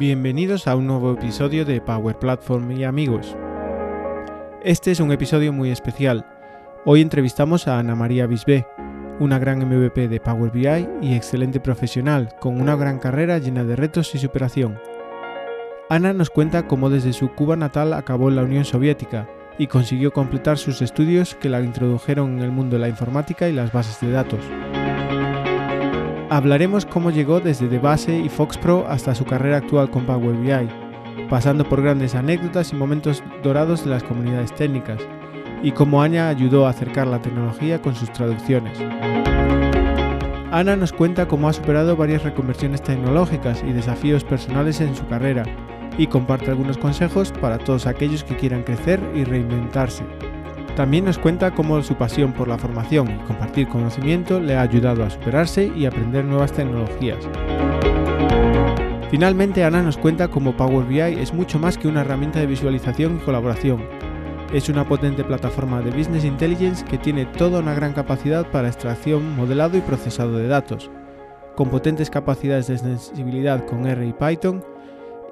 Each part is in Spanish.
Bienvenidos a un nuevo episodio de Power Platform y amigos. Este es un episodio muy especial. Hoy entrevistamos a Ana María Bisbé, una gran MVP de Power BI y excelente profesional, con una gran carrera llena de retos y superación. Ana nos cuenta cómo desde su Cuba natal acabó en la Unión Soviética y consiguió completar sus estudios que la introdujeron en el mundo de la informática y las bases de datos. Hablaremos cómo llegó desde The Base y Fox Pro hasta su carrera actual con Power BI, pasando por grandes anécdotas y momentos dorados de las comunidades técnicas, y cómo Ana ayudó a acercar la tecnología con sus traducciones. Ana nos cuenta cómo ha superado varias reconversiones tecnológicas y desafíos personales en su carrera, y comparte algunos consejos para todos aquellos que quieran crecer y reinventarse. También nos cuenta cómo su pasión por la formación y compartir conocimiento le ha ayudado a superarse y aprender nuevas tecnologías. Finalmente, Ana nos cuenta cómo Power BI es mucho más que una herramienta de visualización y colaboración. Es una potente plataforma de Business Intelligence que tiene toda una gran capacidad para extracción, modelado y procesado de datos, con potentes capacidades de sensibilidad con R y Python,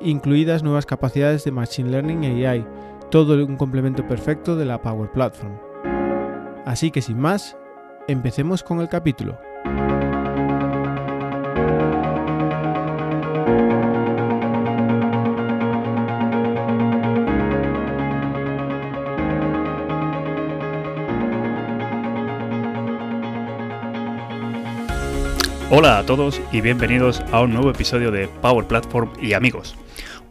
incluidas nuevas capacidades de Machine Learning y AI, todo un complemento perfecto de la Power Platform. Así que sin más, empecemos con el capítulo. Hola a todos y bienvenidos a un nuevo episodio de Power Platform y amigos.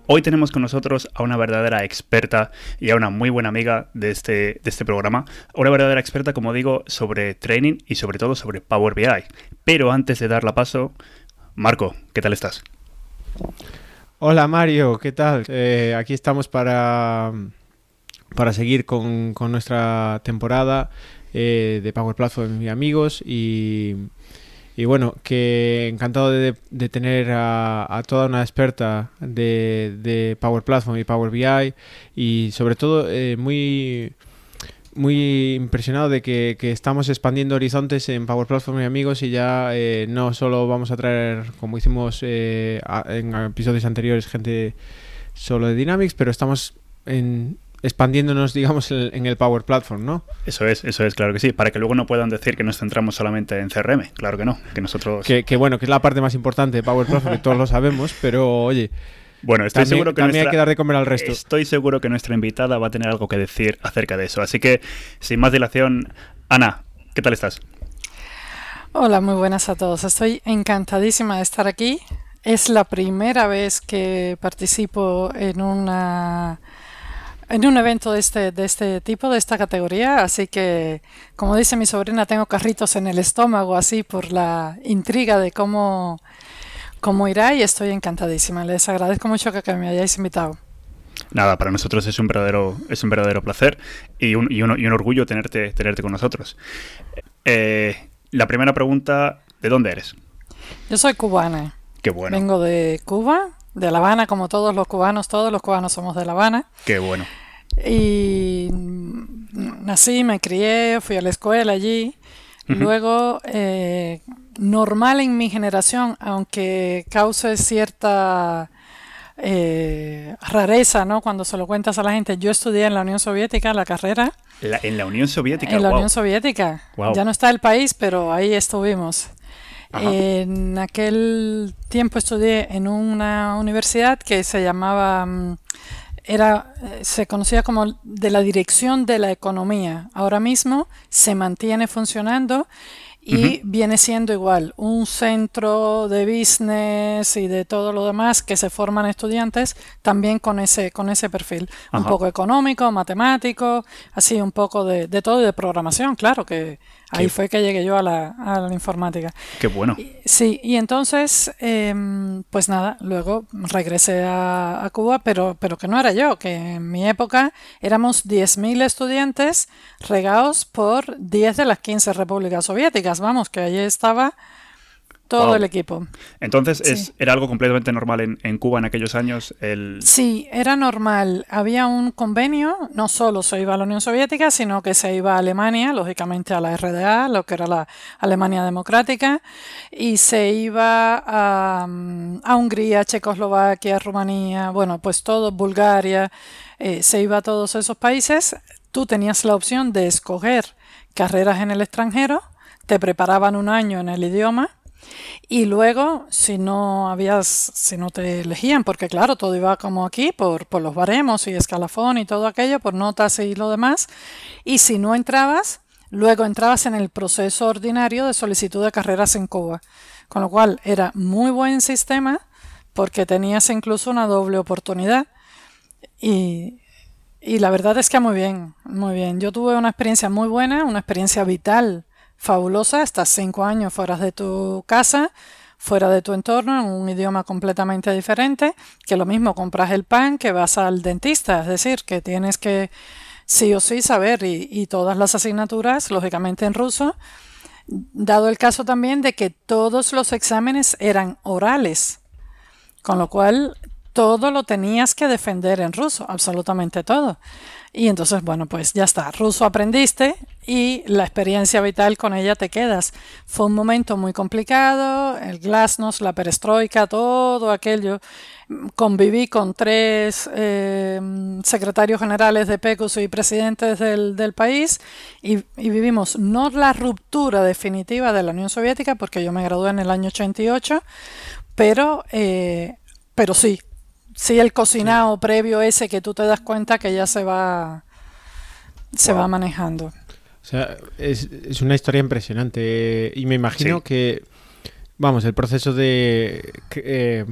Hoy tenemos con nosotros a una verdadera experta y a una muy buena amiga de este, de este programa. Una verdadera experta, como digo, sobre training y sobre todo sobre Power BI. Pero antes de darla paso, Marco, ¿qué tal estás? Hola Mario, ¿qué tal? Eh, aquí estamos para, para seguir con, nuestra temporada eh, de Power Platform y amigos y y bueno, que encantado de, tener a, toda una experta de, Power Platform y Power BI y sobre todo eh, muy muy impresionado de que, estamos expandiendo horizontes en Power Platform y amigos y ya eh, no solo vamos a traer, como hicimos eh, en episodios anteriores, gente solo de Dynamics, pero estamos en, expandiéndonos, digamos, en el Power Platform, ¿no? Eso es, eso es, claro que sí, para que luego no puedan decir que nos centramos solamente en CRM, claro que no, que nosotros... Que, bueno, que es la parte más importante de Power Platform, que todos lo sabemos, pero oye... Bueno, estoy también, seguro que también hay que dar de comer al resto. Estoy seguro que nuestra invitada va a tener algo que decir acerca de eso. Así que, sin más dilación, Ana, ¿qué tal estás? Hola, muy buenas a todos. Estoy encantadísima de estar aquí. Es la primera vez que participo en una en un evento de este, de este tipo, de esta categoría, así que, como dice mi sobrina, tengo carritos en el estómago, así por la intriga de cómo, cómo irá y estoy encantadísima. Les agradezco mucho que, me hayáis invitado. Nada, para nosotros es un verdadero, es un verdadero placer y un, y un, y un orgullo tenerte, tenerte con nosotros. Eh, la primera pregunta, ¿de dónde eres? Yo soy cubana. Qué bueno. Vengo de Cuba, de La Habana, como todos los cubanos, todos los cubanos somos de La Habana. Qué bueno. Y nací, me crié, fui a la escuela allí. Luego, eh, normal en mi generación, aunque cause cierta eh, rareza, ¿no? Cuando se lo cuentas a la gente, yo estudié en la Unión Soviética la carrera. en la Unión Soviética. En la Unión Soviética. Ya no está el país, pero ahí estuvimos. En aquel tiempo estudié en una universidad que se llamaba, mm, era, eh, se conocía como de la dirección de la economía. Ahora mismo se mantiene funcionando y viene siendo igual un centro de business y de todo lo demás que se forman estudiantes también con ese con ese perfil. Un poco económico matemático así un poco de, de todo y de programación claro que Ahí fue que llegué yo a la, a la informática. Qué bueno. sí, y entonces, em, pues nada, luego regresé a, Cuba, pero, pero que no era yo, que en mi época éramos 10.000 estudiantes regados por 10 de las 15 repúblicas soviéticas. Vamos, que allí estaba todo el equipo. Entonces, es, ¿era algo completamente normal en, Cuba en aquellos años? El... Sí, era normal. Había un convenio, no solo se iba a la Unión Soviética, sino que se iba a Alemania, lógicamente a la RDA, lo que era la Alemania Democrática, y se iba a, a Hungría, Checoslovaquia, Rumanía, bueno, pues todo, Bulgaria, eh, se iba a todos esos países. Tú tenías la opción de escoger carreras en el extranjero, te preparaban un año en el idioma y luego, si no habías, si no te elegían, porque claro, todo iba como aquí, por, por los baremos y escalafón y todo aquello, por notas y lo demás, y si no entrabas, luego entrabas en el proceso ordinario de solicitud de carreras en Cuba. Con lo cual era muy buen sistema porque tenías incluso una doble oportunidad. Y, y la verdad es que muy bien, muy bien. Yo tuve una experiencia muy buena, una experiencia vital fabulosa, estás cinco años fuera de tu casa, fuera de tu entorno, en un idioma completamente diferente, que lo mismo compras el pan que vas al dentista, es decir, que tienes que sí o sí saber y, todas las asignaturas, lógicamente en ruso, dado el caso también de que todos los exámenes eran orales, con lo cual todo lo tenías que defender en ruso, absolutamente todo. Y entonces, bueno, pues ya está, ruso aprendiste y la experiencia vital con ella te quedas. Fue un momento muy complicado, el glasnost, la perestroika, todo aquello. Conviví con tres eh, secretarios generales de PECUS y presidentes del, país y, vivimos no la ruptura definitiva de la Unión Soviética, porque yo me gradué en el año 88, pero, eh, pero sí, sí el cocinado previo ese que tú te das cuenta que ya se va, se va manejando. O sea, es, es una historia impresionante. Y me imagino que, vamos, el proceso de eh,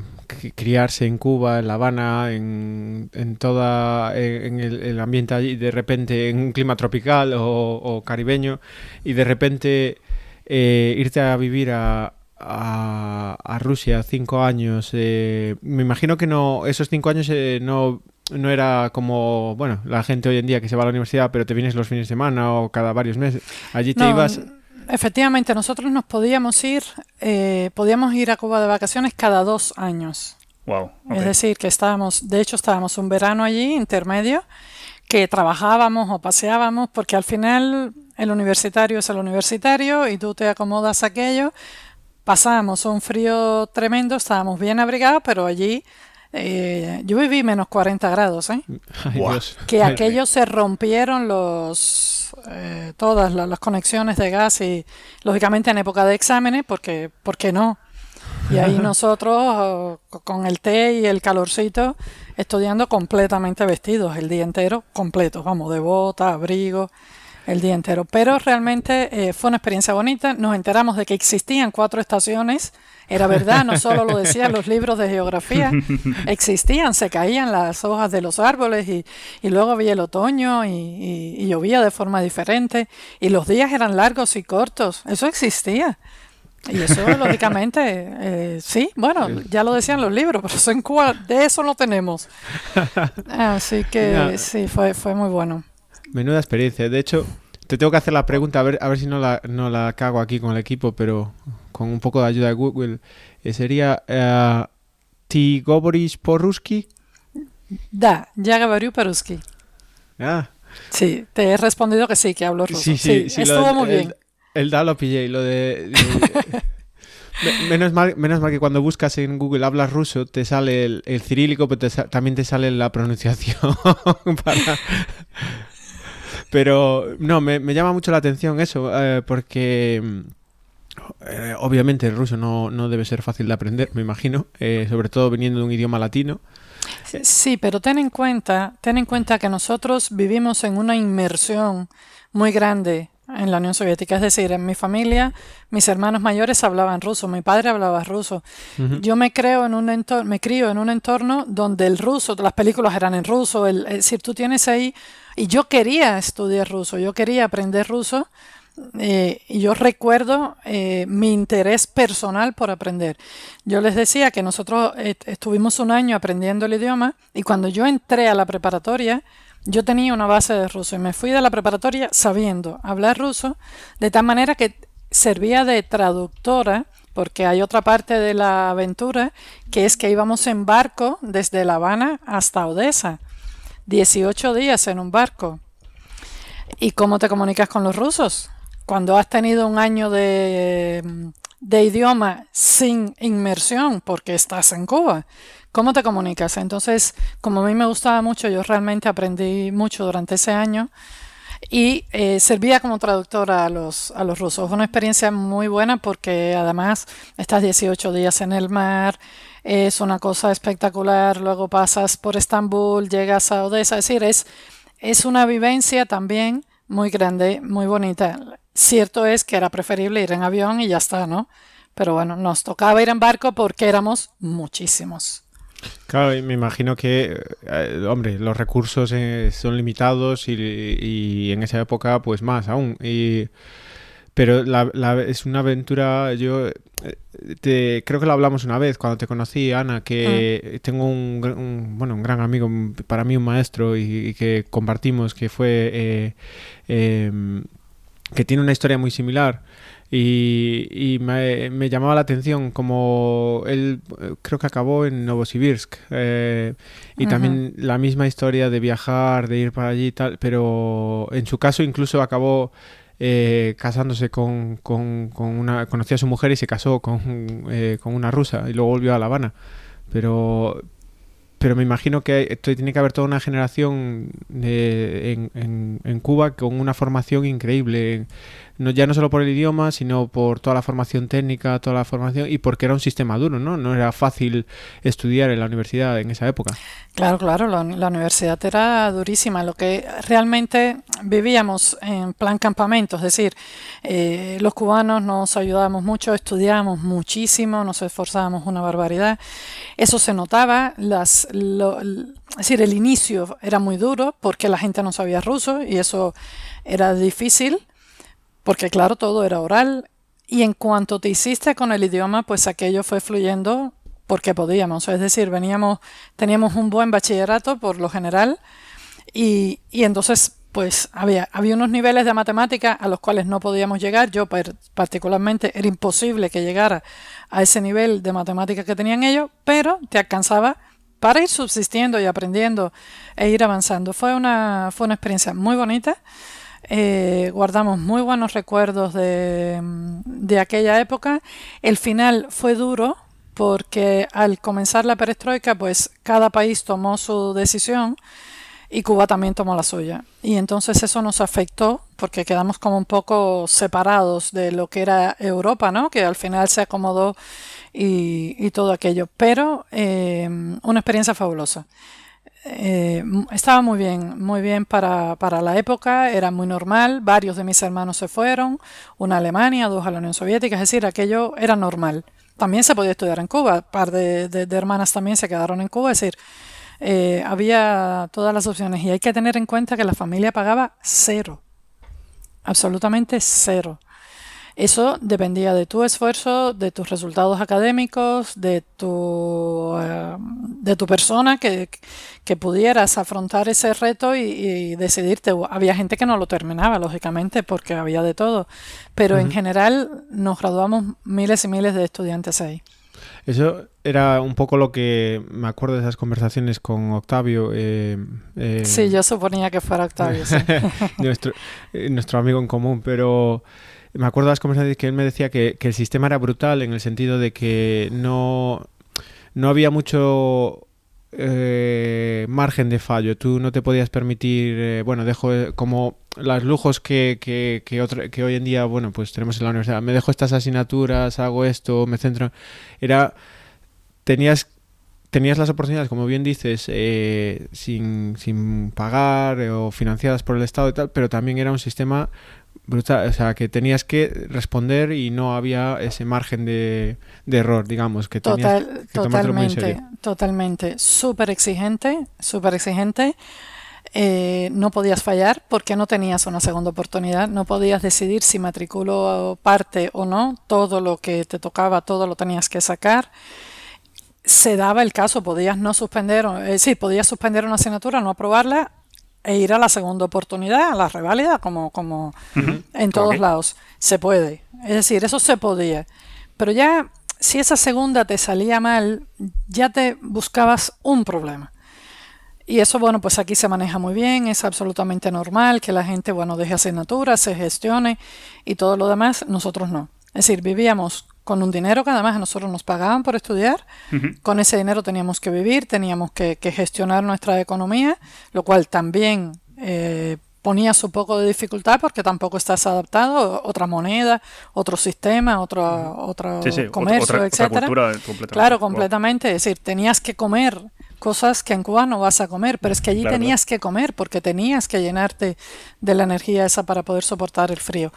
criarse en Cuba, en La Habana, en, en toda, en, el, ambiente allí, de repente en un clima tropical o, caribeño, y de repente eh, irte a vivir a, a, Rusia cinco años. Eh, me imagino que no esos cinco años no no era como, bueno, la gente hoy en día que se va a la universidad, pero te vienes los fines de semana o cada varios meses. Allí te ibas. Efectivamente, nosotros nos podíamos ir, eh, podíamos ir a Cuba de vacaciones cada dos años. Wow. Es decir, que estábamos, de hecho, estábamos un verano allí, intermedio, que trabajábamos o paseábamos, porque al final el universitario es el universitario y tú te acomodas a aquello. Pasábamos un frío tremendo, estábamos bien abrigados, pero allí eh, yo viví menos 40 grados, ¿eh? Que aquello se rompieron los eh, todas las, conexiones de gas y lógicamente en época de exámenes, porque ¿por qué no? Y ahí nosotros con el té y el calorcito estudiando completamente vestidos el día entero, completos, vamos, de bota, abrigo, el día entero. Pero realmente eh, fue una experiencia bonita. Nos enteramos de que existían cuatro estaciones era verdad, no solo lo decían los libros de geografía, existían, se caían las hojas de los árboles y, luego había el otoño y, llovía de forma diferente y los días eran largos y cortos, eso existía. Y eso, lógicamente, eh, sí, bueno, ya lo decían los libros, pero eso en Cuba, de eso no tenemos. Así que sí, fue, fue muy bueno. Menuda experiencia. De hecho, te tengo que hacer la pregunta, a ver, a ver si no la, no la cago aquí con el equipo, pero con un poco de ayuda de Google. Eh, sería uh, Ti Govoris Poruski. Da, ya говорю по Ah. Sí, te he respondido que sí, que hablo ruso. Sí, sí, sí, estuvo muy bien. El, da lo pillé, lo de... menos, mal, menos mal que cuando buscas en Google hablas ruso te sale el, cirílico, pero también te sale la pronunciación para... Pero no, me, llama mucho la atención eso, eh, porque eh, obviamente el ruso no, no, debe ser fácil de aprender, me imagino, eh, sobre todo viniendo de un idioma latino. Sí, pero ten en cuenta, ten en cuenta que nosotros vivimos en una inmersión muy grande en la Unión Soviética. Es decir, en mi familia, mis hermanos mayores hablaban ruso, mi padre hablaba ruso. Yo me creo en un entorno, me crío en un entorno donde el ruso, las películas eran en ruso, es decir, tú tienes ahí y yo quería estudiar ruso, yo quería aprender ruso. Eh, y yo recuerdo eh, mi interés personal por aprender. Yo les decía que nosotros estuvimos un año aprendiendo el idioma y cuando yo entré a la preparatoria, yo tenía una base de ruso y me fui de la preparatoria sabiendo hablar ruso, de tal manera que servía de traductora porque hay otra parte de la aventura que es que íbamos en barco desde La Habana hasta Odessa. 18 días en un barco. ¿Y cómo te comunicas con los rusos? Cuando has tenido un año de, de idioma sin inmersión porque estás en Cuba, ¿cómo te comunicas? Entonces, como a mí me gustaba mucho, yo realmente aprendí mucho durante ese año y eh, servía como traductora a los, a los rusos. Fue una experiencia muy buena porque además estás 18 días en el mar, es una cosa espectacular, luego pasas por Estambul, llegas a Odessa, es decir, es, es una vivencia también muy grande, muy bonita. Cierto es que era preferible ir en avión y ya está, ¿no? Pero bueno, nos tocaba ir en barco porque éramos muchísimos. Claro, me imagino que, eh, hombre, los recursos eh, son limitados y, en esa época, pues más aún. Y, pero es una aventura, yo eh, creo que lo hablamos una vez cuando te conocí, Ana, que mm. tengo un, bueno, un gran amigo, para mí un maestro y, que compartimos, que fue, em, que tiene una historia muy similar. Y, me, llamaba la atención como él creo que acabó en Novosibirsk eh, y también la misma historia de viajar, de ir para allí y tal, pero en su caso incluso acabó eh, casándose con, con, una... Conoció a su mujer y se casó con, eh, con una rusa y luego volvió a La Habana. Pero, pero me imagino que tiene que haber toda una generación en, en, en, Cuba con una formación increíble no, ya no solo por el idioma, sino por toda la formación técnica, toda la formación y porque era un sistema duro, ¿no? No era fácil estudiar en la universidad en esa época. Claro, claro, la, universidad era durísima. Lo que realmente vivíamos en plan campamento, es decir, eh, los cubanos nos ayudábamos mucho, estudiábamos muchísimo, nos esforzábamos una barbaridad. Eso se notaba, las, es decir, el inicio era muy duro porque la gente no sabía ruso y eso era difícil porque claro, todo era oral y en cuanto te hiciste con el idioma, pues aquello fue fluyendo porque podíamos, es decir, veníamos, teníamos un buen bachillerato por lo general y, y entonces pues había, había unos niveles de matemática a los cuales no podíamos llegar. Yo particularmente era imposible que llegara a ese nivel de matemática que tenían ellos, pero te alcanzaba para ir subsistiendo y aprendiendo e ir avanzando. Fue una, fue una experiencia muy bonita. Eh, guardamos muy buenos recuerdos de, de, aquella época. El final fue duro porque al comenzar la perestroika, pues cada país tomó su decisión y Cuba también tomó la suya. Y entonces eso nos afectó porque quedamos como un poco separados de lo que era Europa, ¿no? Que al final se acomodó y, todo aquello. Pero eh, una experiencia fabulosa. Eh, estaba muy bien, muy bien para, para, la época, era muy normal, varios de mis hermanos se fueron, una a Alemania, dos a la Unión Soviética, es decir, aquello era normal. También se podía estudiar en Cuba, un par de, hermanas también se quedaron en Cuba, es decir, eh, había todas las opciones y hay que tener en cuenta que la familia pagaba cero, absolutamente cero. Eso dependía de tu esfuerzo, de tus resultados académicos, de tu, eh, de tu persona, que, pudieras afrontar ese reto y, decidirte. Había gente que no lo terminaba, lógicamente, porque había de todo. Pero en general nos graduamos miles y miles de estudiantes ahí. Eso era un poco lo que me acuerdo de esas conversaciones con Octavio. Eh, eh sí, yo suponía que fuera Octavio. nuestro, nuestro amigo en común, pero me acuerdo de las conversaciones que él me decía que, el sistema era brutal en el sentido de que no, no había mucho eh, margen de fallo. Tú no te podías permitir, eh, bueno, dejo eh, como los lujos que, que, que, hoy en día, bueno, pues tenemos en la universidad. Me dejo estas asignaturas, hago esto, me centro. Era, tenías tenías las oportunidades, como bien dices, sin, sin pagar o financiadas por el Estado y tal, pero también era un sistema brutal, o sea, que tenías que responder y no había ese margen de, error, digamos, que tenías que totalmente, totalmente, súper exigente, súper exigente. Eh, no podías fallar porque no tenías una segunda oportunidad, no podías decidir si matriculo parte o no, todo lo que te tocaba, todo lo tenías que sacar. Se daba el caso, podías no suspender, eh, sí, podías suspender una asignatura, no aprobarla, e ir a la segunda oportunidad, a la reválida, como, como en todos lados. Se puede. Es decir, eso se podía. pero ya si esa segunda te salía mal, ya te buscabas un problema. Y eso, bueno, pues aquí se maneja muy bien, es absolutamente normal que la gente, bueno, deje asignaturas, se gestione y todo lo demás, nosotros no. Es decir, vivíamos con un dinero que además a nosotros nos pagaban por estudiar, con ese dinero teníamos que vivir, teníamos que, gestionar nuestra economía, lo cual también eh, ponía su poco de dificultad porque tampoco estás adaptado, otra moneda, otro sistema, otro, otro comercio, etcétera. claro, completamente. Es decir, tenías que comer cosas que en Cuba no vas a comer, pero es que allí tenías que comer porque tenías que llenarte de la energía esa para poder soportar el frío.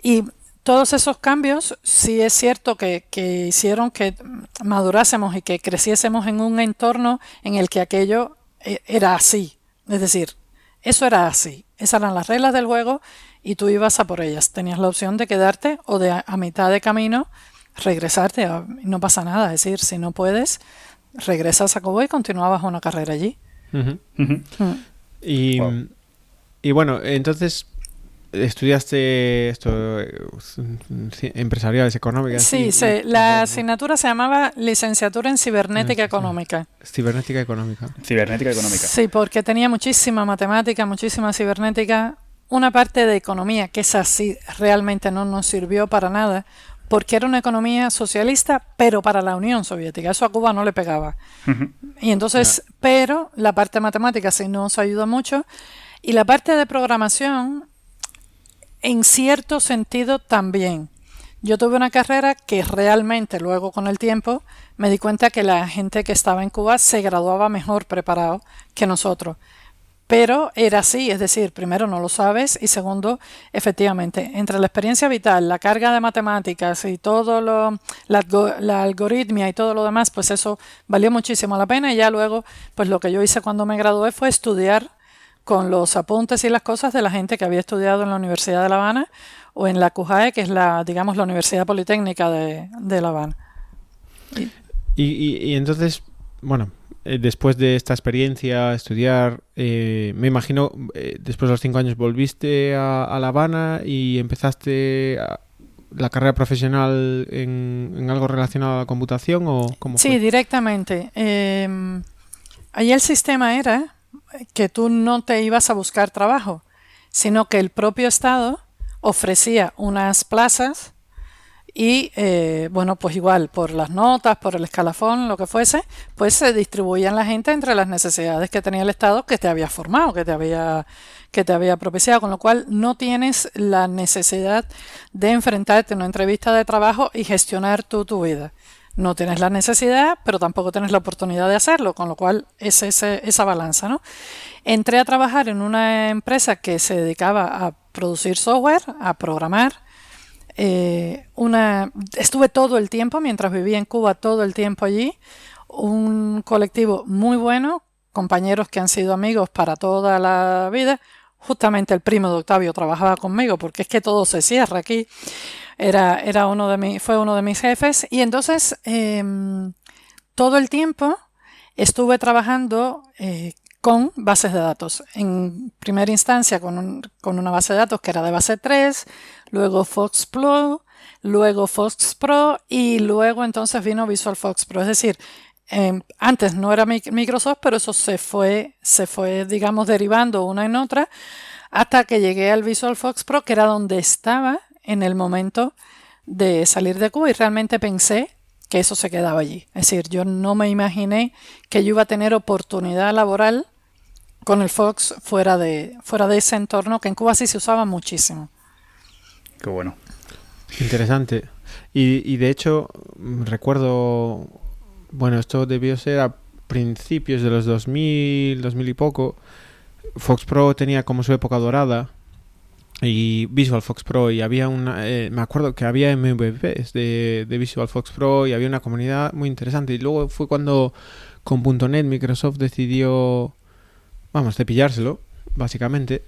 Y todos esos cambios sí es cierto que, que hicieron que madurásemos y que creciésemos en un entorno en el que aquello eh, era así. Es decir, eso era así. Esas eran las reglas del juego y tú ibas a por ellas. Tenías la opción de quedarte o de a, mitad de camino regresarte. No pasa nada. Es decir, si no puedes, regresas a Cuba y continuabas una carrera allí. Mm. Y, y, bueno, entonces estudiaste esto eh, empresariales económicas sí, la asignatura se llamaba licenciatura en cibernética económica. Cibernética económica. Cibernética económica. Sí porque tenía muchísima matemática muchísima cibernética una parte de economía que esa sí realmente no nos sirvió para nada porque era una economía socialista pero para la Unión Soviética eso a Cuba no le pegaba. Y entonces pero la parte matemática sí nos ayudó mucho y la parte de programación en cierto sentido también. Yo tuve una carrera que realmente luego con el tiempo me di cuenta que la gente que estaba en Cuba se graduaba mejor preparado que nosotros. Pero era así, es decir, primero no lo sabes y segundo, efectivamente, entre la experiencia vital, la carga de matemáticas y todo lo, la, algoritmia y todo lo demás, pues eso valió muchísimo la pena y ya luego, pues lo que yo hice cuando me gradué fue estudiar con los apuntes y las cosas de la gente que había estudiado en la Universidad de La Habana o en la CUJAE, que es la, digamos, la Universidad Politécnica de, La Habana. Y, entonces, bueno, eh, después de esta experiencia, estudiar, eh, me imagino, eh, después de los cinco años volviste a, La Habana y empezaste la carrera profesional en, algo relacionado a la computación o cómo Sí, directamente. Eh, ahí el sistema era que tú no te ibas a buscar trabajo, sino que el propio Estado ofrecía unas plazas y, eh, bueno, pues igual, por las notas, por el escalafón, lo que fuese, pues se distribuían la gente entre las necesidades que tenía el Estado que te había formado, que te había, que te había propiciado, con lo cual no tienes la necesidad de enfrentarte a una entrevista de trabajo y gestionar tú tu vida no tienes la necesidad, pero tampoco tienes la oportunidad de hacerlo, con lo cual es esa balanza. ¿no? Entré a trabajar en una empresa que se dedicaba a producir software, a programar. Eh, una, estuve todo el tiempo, mientras vivía en Cuba, todo el tiempo allí. Un colectivo muy bueno, compañeros que han sido amigos para toda la vida. Justamente el primo de Octavio trabajaba conmigo porque es que todo se cierra aquí era, era uno de mi, fue uno de mis jefes y entonces em, todo el tiempo estuve trabajando eh, con bases de datos. En primera instancia con, con, una base de datos que era de base 3, luego Fox Pro, luego Fox Pro y luego entonces vino Visual Fox Pro. Es decir, em, antes no era Microsoft, pero eso se fue, se fue, digamos, derivando una en otra hasta que llegué al Visual Fox Pro, que era donde estaba en el momento de salir de Cuba y realmente pensé que eso se quedaba allí. Es decir, yo no me imaginé que yo iba a tener oportunidad laboral con el Fox fuera de, fuera de ese entorno que en Cuba sí se usaba muchísimo. Qué bueno. Interesante. Y, de hecho, recuerdo, bueno, esto debió ser a principios de los 2000, 2000 y poco. Fox Pro tenía como su época dorada y Visual Fox Pro y había una eh, me acuerdo que había MVPs de, de, Visual Fox Pro y había una comunidad muy interesante y luego fue cuando con .NET Microsoft decidió vamos cepillárselo básicamente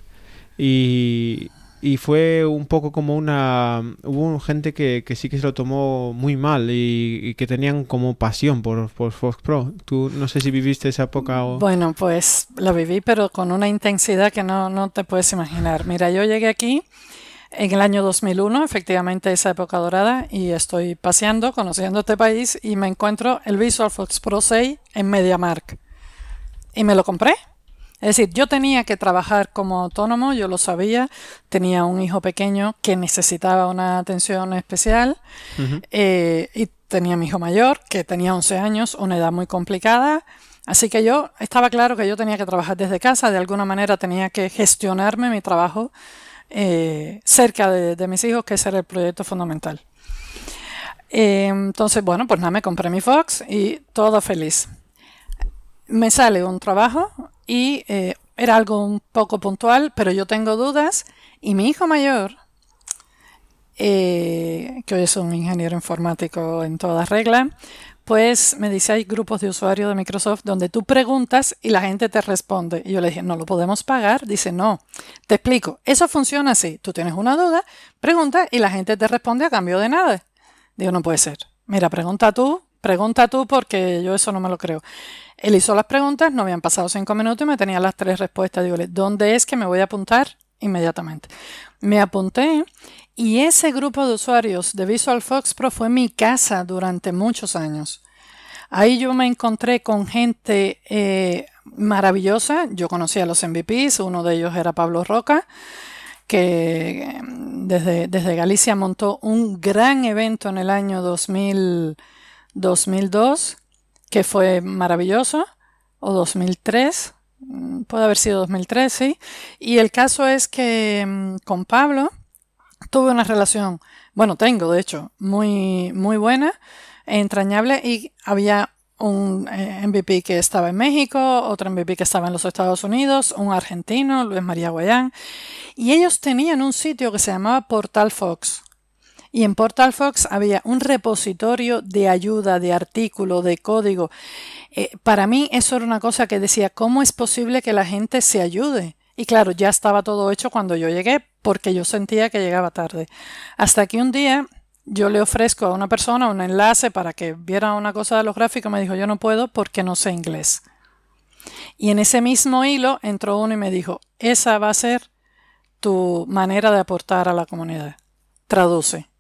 y, y fue un poco como una... Hubo gente que, sí que se lo tomó muy mal y, que tenían como pasión por, por, Fox Pro. Tú no sé si viviste esa época o... Bueno, pues la viví, pero con una intensidad que no, no te puedes imaginar. Mira, yo llegué aquí en el año 2001, efectivamente esa época dorada, y estoy paseando, conociendo este país, y me encuentro el Visual Fox Pro 6 en MediaMark. Y me lo compré. Es decir, yo tenía que trabajar como autónomo, yo lo sabía, tenía un hijo pequeño que necesitaba una atención especial eh, y tenía mi hijo mayor que tenía 11 años, una edad muy complicada. Así que yo estaba claro que yo tenía que trabajar desde casa, de alguna manera tenía que gestionarme mi trabajo eh, cerca de, mis hijos, que ese era el proyecto fundamental. Eh, entonces, bueno, pues nada, me compré mi Fox y todo feliz. Me sale un trabajo y eh, era algo un poco puntual, pero yo tengo dudas y mi hijo mayor, que hoy es un ingeniero informático en toda regla, pues me dice, hay grupos de usuarios de Microsoft donde tú preguntas y la gente te responde. Y yo le dije, no lo podemos pagar. Dice, no, te explico, eso funciona así. Tú tienes una duda, pregunta y la gente te responde a cambio de nada. Digo, no puede ser. Mira, pregunta tú, pregunta tú porque yo eso no me lo creo. Él hizo las preguntas, no habían pasado cinco minutos y me tenía las tres respuestas. Digo, ¿dónde es que me voy a apuntar? Inmediatamente. Me apunté y ese grupo de usuarios de Visual Fox Pro fue mi casa durante muchos años. Ahí yo me encontré con gente eh, maravillosa. Yo conocí a los MVPs, uno de ellos era Pablo Roca, que desde, desde Galicia montó un gran evento en el año 2000, 2002, que fue maravilloso, o 2003, mm, puede haber sido 2003, sí. Y el caso es que mm, con Pablo tuve una relación, bueno, tengo de hecho, muy, muy buena, entrañable y había un eh, MVP que estaba en México, otro MVP que estaba en los Estados Unidos, un argentino, Luis María Guayán, y ellos tenían un sitio que se llamaba Portal Fox. Y en Portal Fox había un repositorio de ayuda, de artículo, de código. Eh, para mí eso era una cosa que decía, ¿cómo es posible que la gente se ayude? Y claro, ya estaba todo hecho cuando yo llegué, porque yo sentía que llegaba tarde. Hasta que un día yo le ofrezco a una persona un enlace para que viera una cosa de los gráficos, me dijo, yo no puedo porque no sé inglés. Y en ese mismo hilo entró uno y me dijo, esa va a ser tu manera de aportar a la comunidad. Traduce.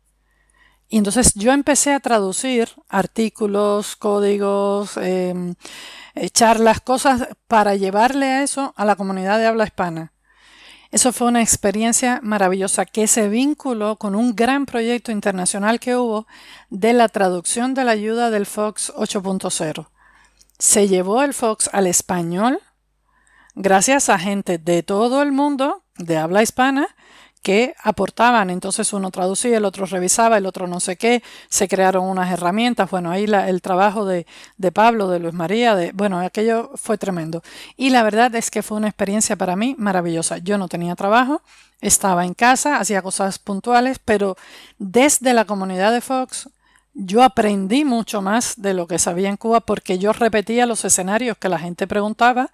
Y entonces yo empecé a traducir artículos, códigos, em, eh, charlas, cosas para llevarle a eso a la comunidad de habla hispana. Eso fue una experiencia maravillosa que se vinculó con un gran proyecto internacional que hubo de la traducción de la ayuda del Fox 8.0. Se llevó el Fox al español gracias a gente de todo el mundo de habla hispana que aportaban. Entonces uno traducía, el otro revisaba, el otro no sé qué. Se crearon unas herramientas. Bueno, ahí el trabajo de, de, Pablo, de Luis María, de, bueno, aquello fue tremendo. Y la verdad es que fue una experiencia para mí maravillosa. Yo no tenía trabajo, estaba en casa, hacía cosas puntuales, pero desde la comunidad de Fox yo aprendí mucho más de lo que sabía en Cuba porque yo repetía los escenarios que la gente preguntaba,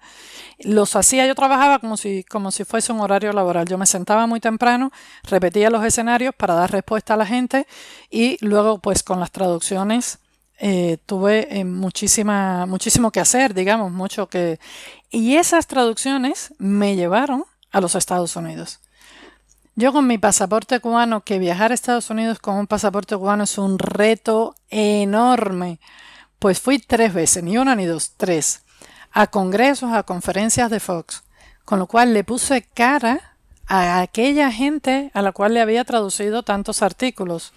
los hacía, yo trabajaba como si, como si fuese un horario laboral. Yo me sentaba muy temprano, repetía los escenarios para dar respuesta a la gente y luego pues con las traducciones eh, tuve eh, muchísima, muchísimo que hacer, digamos, mucho que... Y esas traducciones me llevaron a los Estados Unidos. Yo con mi pasaporte cubano, que viajar a Estados Unidos con un pasaporte cubano es un reto enorme, pues fui tres veces, ni una ni dos, tres, a congresos, a conferencias de Fox, con lo cual le puse cara a aquella gente a la cual le había traducido tantos artículos.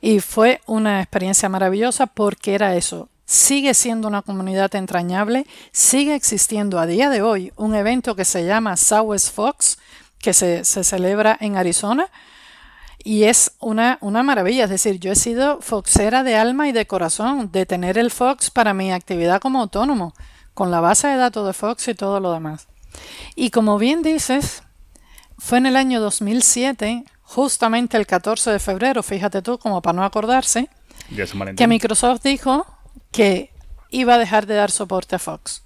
Y fue una experiencia maravillosa porque era eso. Sigue siendo una comunidad entrañable, sigue existiendo a día de hoy un evento que se llama Southwest Fox, que se, celebra en Arizona. Y es una, una, maravilla, es decir, yo he sido foxera de alma y de corazón, de tener el Fox para mi actividad como autónomo, con la base de datos de Fox y todo lo demás. Y como bien dices, fue en el año 2007, justamente el 14 de febrero, fíjate tú, como para no acordarse, que Microsoft dijo que iba a dejar de dar soporte a Fox.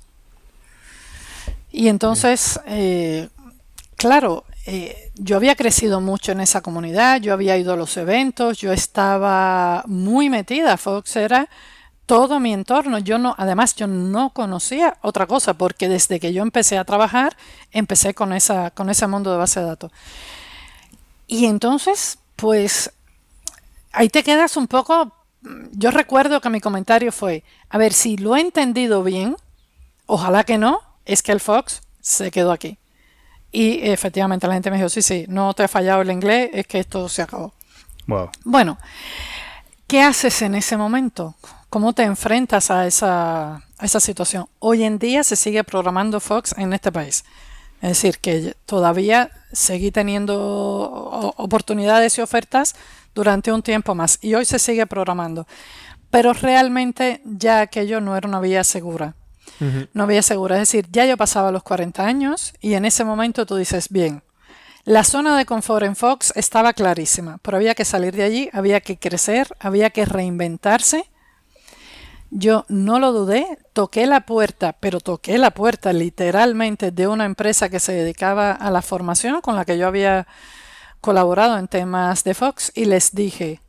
Y entonces, eh, claro, eh, yo había crecido mucho en esa comunidad, yo había ido a los eventos, yo estaba muy metida. Fox era todo mi entorno. Yo no, además, yo no conocía otra cosa porque desde que yo empecé a trabajar, empecé con esa, con ese mundo de base de datos. Y entonces, pues, ahí te quedas un poco... Yo recuerdo que mi comentario fue, a ver, si lo he entendido bien, ojalá que no, es que el Fox se quedó aquí. Y efectivamente la gente me dijo, sí, sí, no te ha fallado el inglés, es que esto se acabó. Bueno, ¿qué haces en ese momento? ¿Cómo te enfrentas a esa, a esa situación? Hoy en día se sigue programando Fox en este país. Es decir, que todavía seguí teniendo oportunidades y ofertas durante un tiempo más y hoy se sigue programando. Pero realmente ya aquello no era una vía segura. No había segura. Es decir, ya yo pasaba los 40 años y en ese momento tú dices, bien, la zona de confort en Fox estaba clarísima, pero había que salir de allí, había que crecer, había que reinventarse. Yo no lo dudé, toqué la puerta, pero toqué la puerta literalmente de una empresa que se dedicaba a la formación con la que yo había colaborado en temas de Fox y les dije,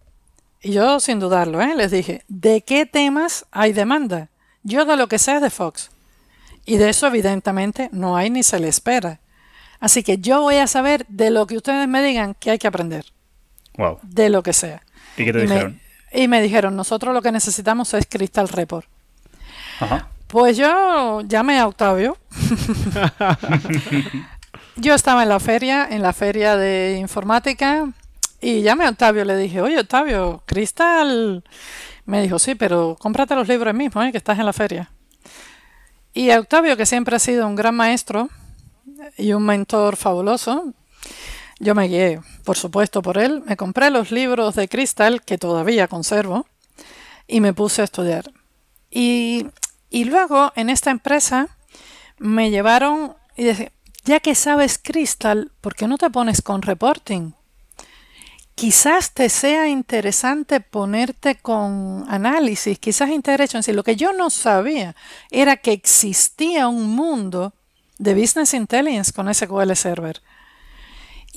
y yo sin dudarlo, ¿eh? les dije, ¿de qué temas hay demanda? Yo de lo que sé de Fox. Y de eso evidentemente no hay ni se le espera. Así que yo voy a saber de lo que ustedes me digan que hay que aprender. Wow. De lo que sea. ¿Y qué te dijeron? y me dijeron, nosotros lo que necesitamos es Crystal Report. Ajá. Pues yo llamé a Octavio. yo estaba en la feria, en la feria de informática, y llamé a Octavio, le dije, oye Octavio, Crystal me dijo, sí, pero cómprate los libros mismo, ¿eh? que estás en la feria. Y Octavio, que siempre ha sido un gran maestro y un mentor fabuloso, yo me guié, por supuesto, por él. Me compré los libros de Crystal, que todavía conservo, y me puse a estudiar. Y, y luego, en esta empresa, me llevaron y dije, ya que sabes Crystal, ¿por qué no te pones con reporting? Quizás te sea interesante ponerte con análisis, quizás Sí, lo que yo no sabía era que existía un mundo de Business Intelligence con SQL Server.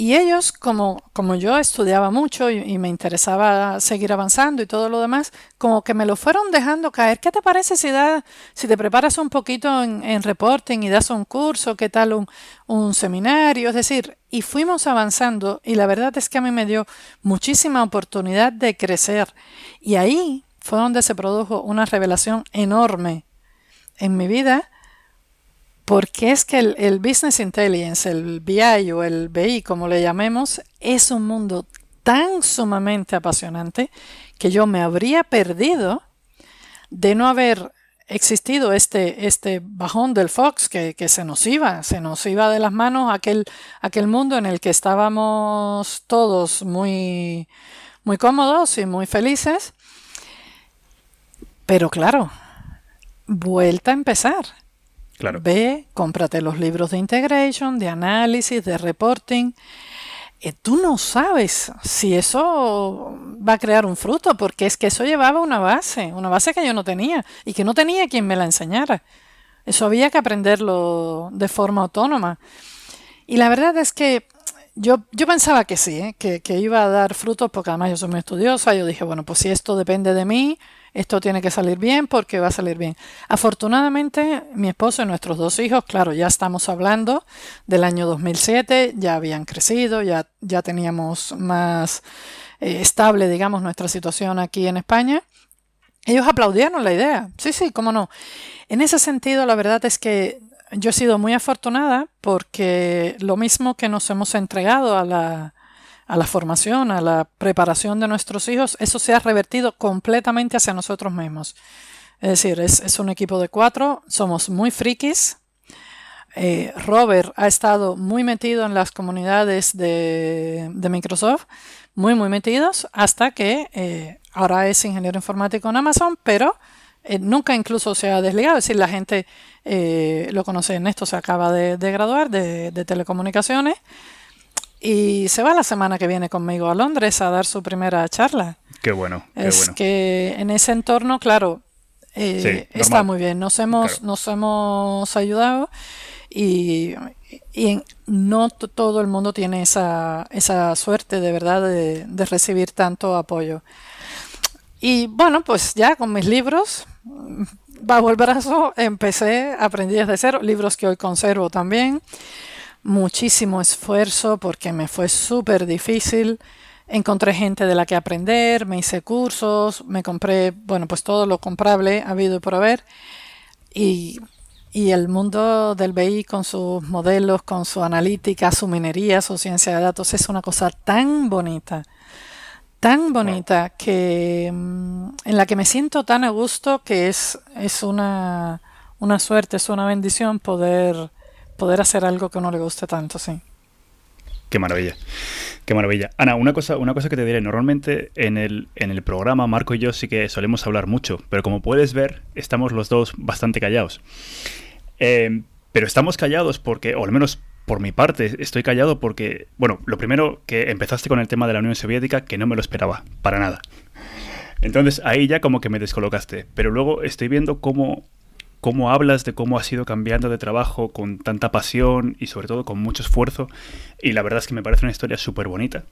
Y ellos, como, como yo estudiaba mucho y, me interesaba seguir avanzando y todo lo demás, como que me lo fueron dejando caer. ¿Qué te parece si, da, si te preparas un poquito en, reporting y das un curso? ¿Qué tal un, un seminario? Es decir, y fuimos avanzando y la verdad es que a mí me dio muchísima oportunidad de crecer. Y ahí fue donde se produjo una revelación enorme en mi vida porque es que el, Business Intelligence, el BI o el BI, como le llamemos, es un mundo tan sumamente apasionante que yo me habría perdido de no haber existido este, este bajón del Fox que, se nos iba, se nos iba de las manos aquel, aquel mundo en el que estábamos todos muy, muy cómodos y muy felices. Pero claro, vuelta a empezar. Ve, cómprate los libros de integration, de análisis, de reporting. Eh, tú no sabes si eso va a crear un fruto, porque es que eso llevaba una base, una base que yo no tenía y que no tenía quien me la enseñara. Eso había que aprenderlo de forma autónoma. Y la verdad es que yo, yo pensaba que sí, ¿eh? que, que, iba a dar frutos, porque además yo soy muy estudiosa. Yo dije, bueno, pues si esto depende de mí, esto tiene que salir bien porque va a salir bien. Afortunadamente, mi esposo y nuestros dos hijos, claro, ya estamos hablando del año 2007, ya habían crecido, ya, ya teníamos más eh, estable, digamos, nuestra situación aquí en España. Ellos aplaudieron la idea. Sí, sí, cómo no. En ese sentido, la verdad es que yo he sido muy afortunada porque lo mismo que nos hemos entregado a la, a la formación, a la preparación de nuestros hijos, eso se ha revertido completamente hacia nosotros mismos. Es decir, es, un equipo de cuatro, somos muy frikis. Eh, Robert ha estado muy metido en las comunidades de, Microsoft, muy, muy metidos, hasta que eh, ahora es ingeniero informático en Amazon, pero eh, nunca incluso se ha desligado. Es decir, la gente lo conoce en esto, se acaba de, graduar de, de telecomunicaciones y se va la semana que viene conmigo a Londres a dar su primera charla. Qué bueno. es que en ese entorno, claro, eh, está muy bien. Nos hemos, nos hemos ayudado y, y no todo el mundo tiene esa, esa suerte de verdad de, de recibir tanto apoyo. Y bueno, pues ya con mis libros, bajo el brazo, empecé, aprendí desde cero, libros que hoy conservo también muchísimo esfuerzo porque me fue súper difícil. Encontré gente de la que aprender, me hice cursos, me compré, bueno, pues todo lo comprable habido y por haber. Y, y el mundo del BI con sus modelos, con su analítica, su minería, su ciencia de datos es una cosa tan bonita tan bonita que mm, en la que me siento tan a gusto que es, es una, una suerte, es una bendición poder, poder hacer algo que a uno le guste tanto, sí. Qué maravilla, qué maravilla. Ana, una cosa, una cosa que te diré, normalmente en el, en el programa Marco y yo sí que solemos hablar mucho, pero como puedes ver, estamos los dos bastante callados. Eh, pero estamos callados porque, o al menos por mi parte, estoy callado porque, bueno, lo primero que empezaste con el tema de la Unión Soviética, que no me lo esperaba, para nada. Entonces ahí ya como que me descolocaste, pero luego estoy viendo cómo, cómo hablas de cómo has ido cambiando de trabajo con tanta pasión y sobre todo con mucho esfuerzo, y la verdad es que me parece una historia súper bonita.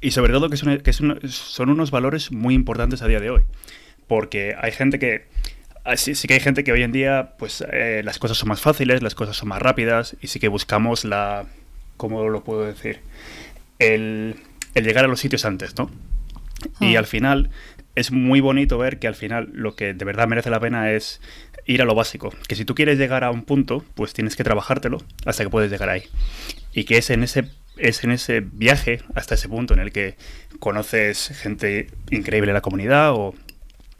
Y sobre todo que, son unos valores muy importantes a día de hoy, porque hay gente que Ah, sí, sí que hay gente que hoy en día, pues eh, las cosas son más fáciles, las cosas son más rápidas y sí que buscamos la, ¿cómo lo puedo decir? El, llegar a los sitios antes, ¿no? Y hmm. al final es muy bonito ver que al final lo que de verdad merece la pena es ir a lo básico. Que si tú quieres llegar a un punto, pues tienes que trabajártelo hasta que puedes llegar ahí. Y que es en ese es en ese viaje hasta ese punto en el que conoces gente increíble en la comunidad o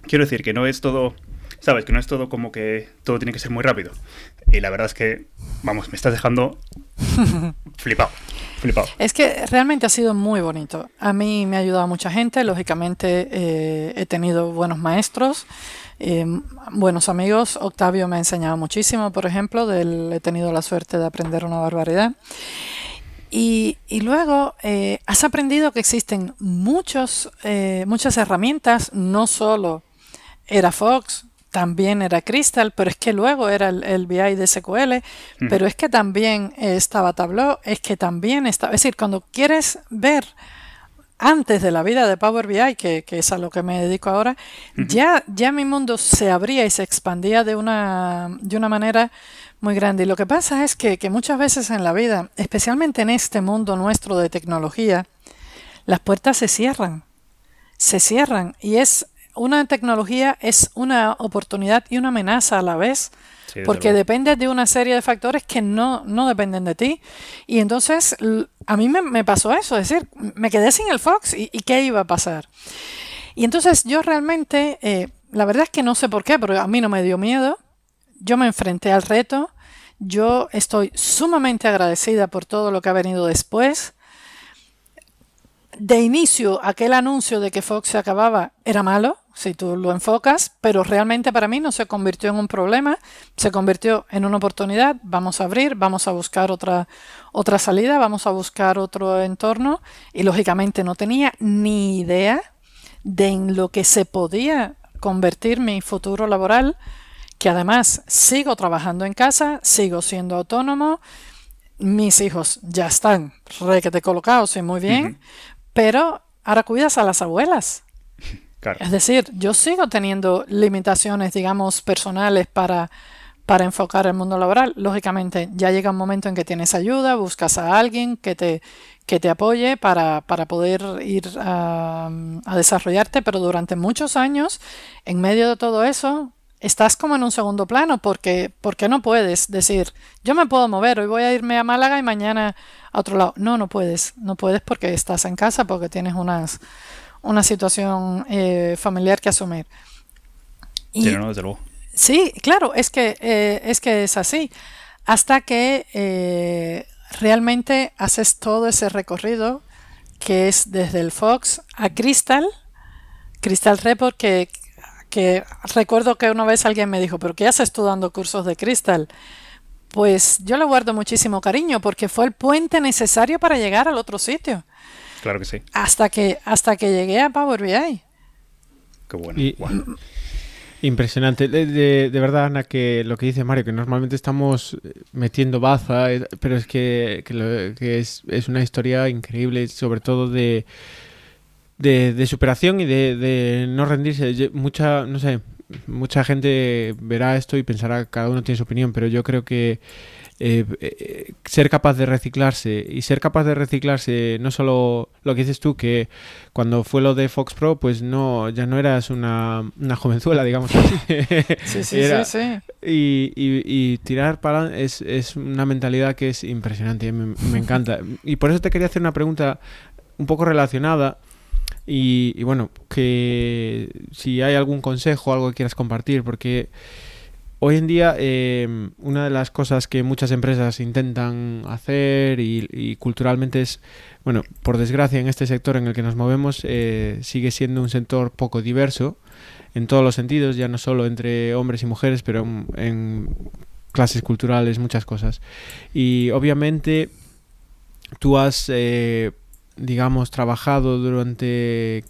quiero decir que no es todo ¿Sabes? Que no es todo como que todo tiene que ser muy rápido. Y la verdad es que, vamos, me estás dejando flipado. Flipado. Es que realmente ha sido muy bonito. A mí me ha ayudado mucha gente, lógicamente eh, he tenido buenos maestros, eh, buenos amigos. Octavio me ha enseñado muchísimo, por ejemplo, he tenido la suerte de aprender una barbaridad. Y, luego eh, has aprendido que existen muchos, muchas herramientas, no solo era Fox, también era Crystal, pero es que luego era el, BI de SQL, pero es que también estaba Tableau, es que también estaba, es decir, cuando quieres ver antes de la vida de Power BI, que, es a lo que me dedico ahora, ya, ya mi mundo se abría y se expandía de una, de una manera muy grande. Y lo que pasa es que, que muchas veces en la vida, especialmente en este mundo nuestro de tecnología, las puertas se cierran se cierran y es una tecnología es una oportunidad y una amenaza a la vez. Porque depende de una serie de factores que no, no dependen de ti. Y entonces a mí me, pasó eso, es decir, me quedé sin el Fox y, qué iba a pasar. Y entonces yo realmente, eh, la verdad es que no sé por qué, pero a mí no me dio miedo. Yo me enfrenté al reto. Yo estoy sumamente agradecida por todo lo que ha venido después de inicio aquel anuncio de que Fox se acababa era malo, si tú lo enfocas, pero realmente para mí no se convirtió en un problema, se convirtió en una oportunidad, vamos a abrir, vamos a buscar otra, otra salida, vamos a buscar otro entorno y lógicamente no tenía ni idea de en lo que se podía convertir mi futuro laboral, que además sigo trabajando en casa, sigo siendo autónomo, mis hijos ya están requete colocados y muy bien, pero ahora cuidas a las abuelas. Es decir, yo sigo teniendo limitaciones, digamos, personales para, para enfocar el mundo laboral. Lógicamente, ya llega un momento en que tienes ayuda, buscas a alguien que te, que te apoye para, para poder ir a, a, desarrollarte, pero durante muchos años, en medio de todo eso, estás como en un segundo plano porque, porque no puedes decir, yo me puedo mover, hoy voy a irme a Málaga y mañana a otro lado. No, no puedes, no puedes porque estás en casa, porque tienes unas, una situación eh, familiar que asumir. sí, no, desde luego. Sí, claro, es que, eh, es que es así. Hasta que eh, realmente haces todo ese recorrido que es desde el Fox a Crystal, Crystal Report, que, que recuerdo que una vez alguien me dijo, pero ¿qué haces tú dando cursos de Crystal? Pues yo le guardo muchísimo cariño porque fue el puente necesario para llegar al otro sitio. Claro que sí. Hasta que, hasta que llegué a Power BI. Qué bueno. Impresionante. De, verdad, Ana, que lo que dice Mario, que normalmente estamos metiendo baza, eh, pero es que, es, es, una historia increíble, sobre todo de, de, superación y de, no rendirse. Mucha, no sé, mucha gente verá esto y pensará que cada uno tiene su opinión, pero yo creo que eh, eh, ser capaz de reciclarse y ser capaz de reciclarse no solo lo que dices tú que cuando fue lo de Fox Pro pues no ya no eras una, una jovenzuela digamos así. Sí, sí, sí, sí, Y, y, tirar para es, es una mentalidad que es impresionante me, me encanta. Y por eso te quería hacer una pregunta un poco relacionada y, y, bueno, que si hay algún consejo, algo que quieras compartir, porque Hoy en día, em, una de las cosas que muchas empresas intentan hacer y, culturalmente es, bueno, por desgracia en este sector en el que nos movemos eh, sigue siendo un sector poco diverso en todos los sentidos, ya no solo entre hombres y mujeres, pero en, clases culturales, muchas cosas. Y obviamente tú has, eh, digamos, trabajado durante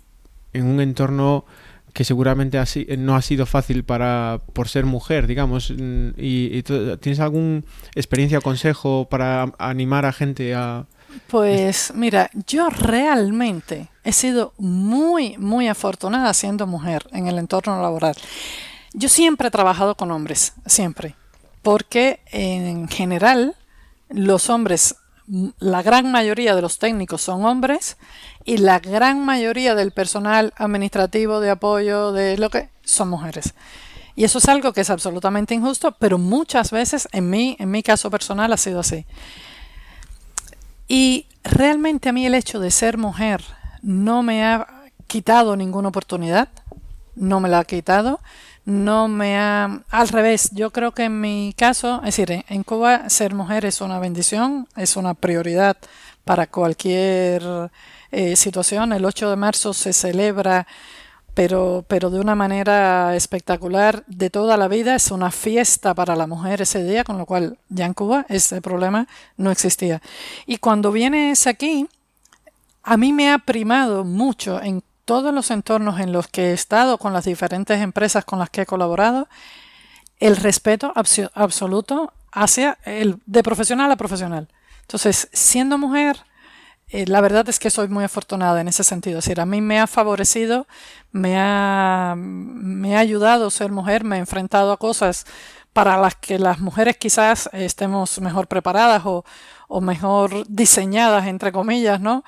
en un entorno que seguramente no ha sido fácil para por ser mujer, digamos. Mm, y, ¿Tienes alguna experiencia o consejo para animar a gente a...? Pues mira, yo realmente he sido muy, muy afortunada siendo mujer en el entorno laboral. Yo siempre he trabajado con hombres, siempre, porque en general los hombres la gran mayoría de los técnicos son hombres y la gran mayoría del personal administrativo de apoyo de lo que son mujeres. Y eso es algo que es absolutamente injusto, pero muchas veces en mí, en mi caso personal ha sido así. Y realmente a mí el hecho de ser mujer no me ha quitado ninguna oportunidad, no me la ha quitado no me ha... Al revés, yo creo que en mi caso, es decir, en Cuba ser mujer es una bendición, es una prioridad para cualquier eh, situación. El 8 de marzo se celebra, pero, pero de una manera espectacular de toda la vida. Es una fiesta para la mujer ese día, con lo cual ya en Cuba ese problema no existía. Y cuando vienes aquí, a mí me ha primado mucho en todos los entornos en los que he estado, con las diferentes empresas con las que he colaborado, el respeto absoluto hacia el de profesional a profesional. Entonces, siendo mujer, eh, la verdad es que soy muy afortunada en ese sentido. Es decir, a mí me ha favorecido, me ha, me ha ayudado ser mujer, me he enfrentado a cosas para las que las mujeres quizás estemos mejor preparadas o, o mejor diseñadas, entre comillas, ¿no?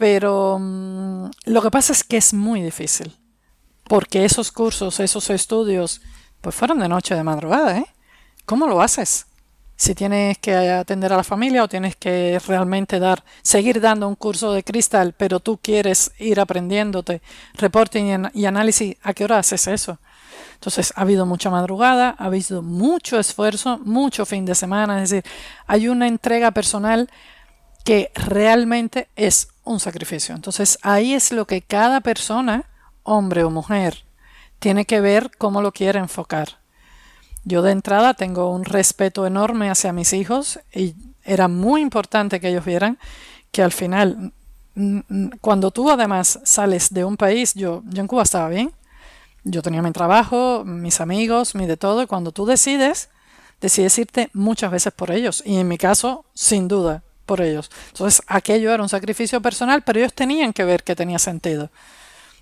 Pero mm, lo que pasa es que es muy difícil, porque esos cursos, esos estudios, pues fueron de noche, de madrugada, ¿eh? ¿Cómo lo haces? Si tienes que atender a la familia o tienes que realmente dar, seguir dando un curso de cristal, pero tú quieres ir aprendiéndote reporting y análisis, ¿a qué hora haces eso? Entonces, ha habido mucha madrugada, ha habido mucho esfuerzo, mucho fin de semana, es decir, hay una entrega personal que realmente es un sacrificio. Entonces ahí es lo que cada persona, hombre o mujer, tiene que ver cómo lo quiere enfocar. Yo de entrada tengo un respeto enorme hacia mis hijos y era muy importante que ellos vieran que al final, cuando tú además sales de un país, yo, yo en Cuba estaba bien, yo tenía mi trabajo, mis amigos, mi de todo, y cuando tú decides, decides irte muchas veces por ellos. Y en mi caso, sin duda, por ellos. Entonces, aquello era un sacrificio personal, pero ellos tenían que ver que tenía sentido.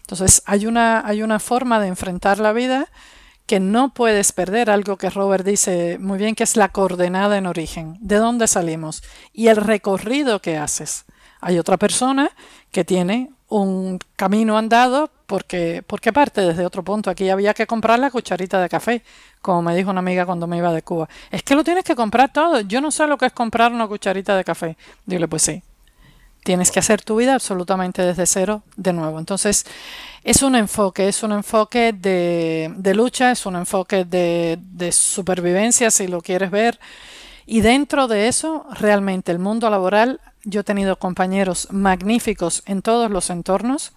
Entonces, hay una, hay una forma de enfrentar la vida que no puedes perder, algo que Robert dice muy bien, que es la coordenada en origen, de dónde salimos y el recorrido que haces. Hay otra persona que tiene un camino andado porque, porque parte desde otro punto. Aquí había que comprar la cucharita de café, como me dijo una amiga cuando me iba de Cuba. Es que lo tienes que comprar todo. Yo no sé lo que es comprar una cucharita de café. Dile, pues sí. Tienes que hacer tu vida absolutamente desde cero de nuevo. Entonces, es un enfoque, es un enfoque de, lucha, es un enfoque de, de supervivencia, si lo quieres ver. Y dentro de eso, realmente el mundo laboral, yo he tenido compañeros magníficos en todos los entornos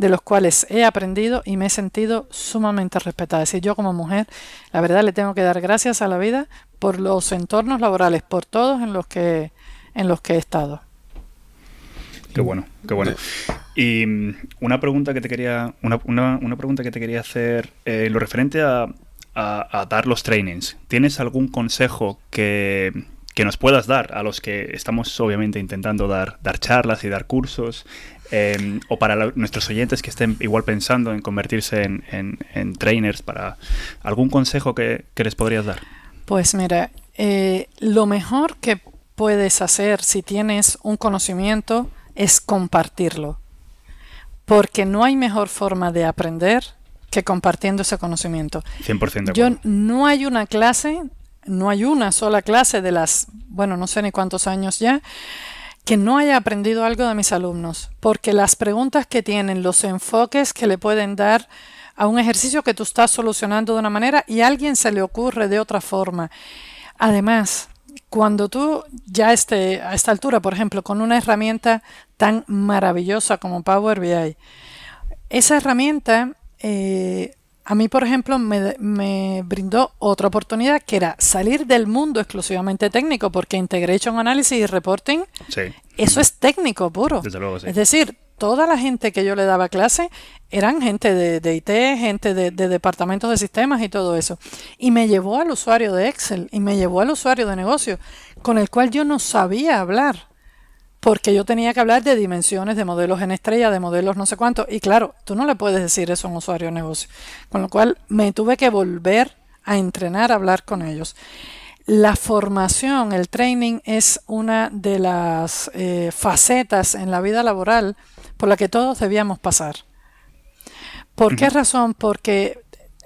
de los cuales he aprendido y me he sentido sumamente respetada. Es decir, yo como mujer, la verdad le tengo que dar gracias a la vida por los entornos laborales, por todos en los que, en los que he estado. Qué bueno, qué bueno. Y mm, una pregunta que te quería, una, una, una pregunta que te quería hacer, eh, lo referente a, a, dar los trainings. ¿Tienes algún consejo que, que, nos puedas dar a los que estamos obviamente intentando dar, dar charlas y dar cursos em, o para nuestros oyentes que estén igual pensando en convertirse en, trainers, para algún consejo que, les podrías dar. Pues mira, eh, lo mejor que puedes hacer si tienes un conocimiento es compartirlo. Porque no hay mejor forma de aprender que compartiendo ese conocimiento. 100% Yo no hay una clase, no hay una sola clase de las, bueno, no sé ni cuántos años ya, que no haya aprendido algo de mis alumnos, porque las preguntas que tienen, los enfoques que le pueden dar a un ejercicio que tú estás solucionando de una manera y a alguien se le ocurre de otra forma. Además, cuando tú ya esté a esta altura, por ejemplo, con una herramienta tan maravillosa como Power BI, esa herramienta eh, a mí, por ejemplo, me, brindó otra oportunidad que era salir del mundo exclusivamente técnico, porque Integration Analysis y Reporting, eso es técnico puro. Es decir, toda la gente que yo le daba clase eran gente de, IT, gente de, de, departamentos de sistemas y todo eso. Y me llevó al usuario de Excel y me llevó al usuario de negocio, con el cual yo no sabía hablar porque yo tenía que hablar de dimensiones, de modelos en estrella, de modelos no sé cuánto, y claro, tú no le puedes decir eso a un usuario de negocio, con lo cual me tuve que volver a entrenar a hablar con ellos. La formación, el training es una de las eh, facetas en la vida laboral por la que todos debíamos pasar. ¿Por qué razón? Porque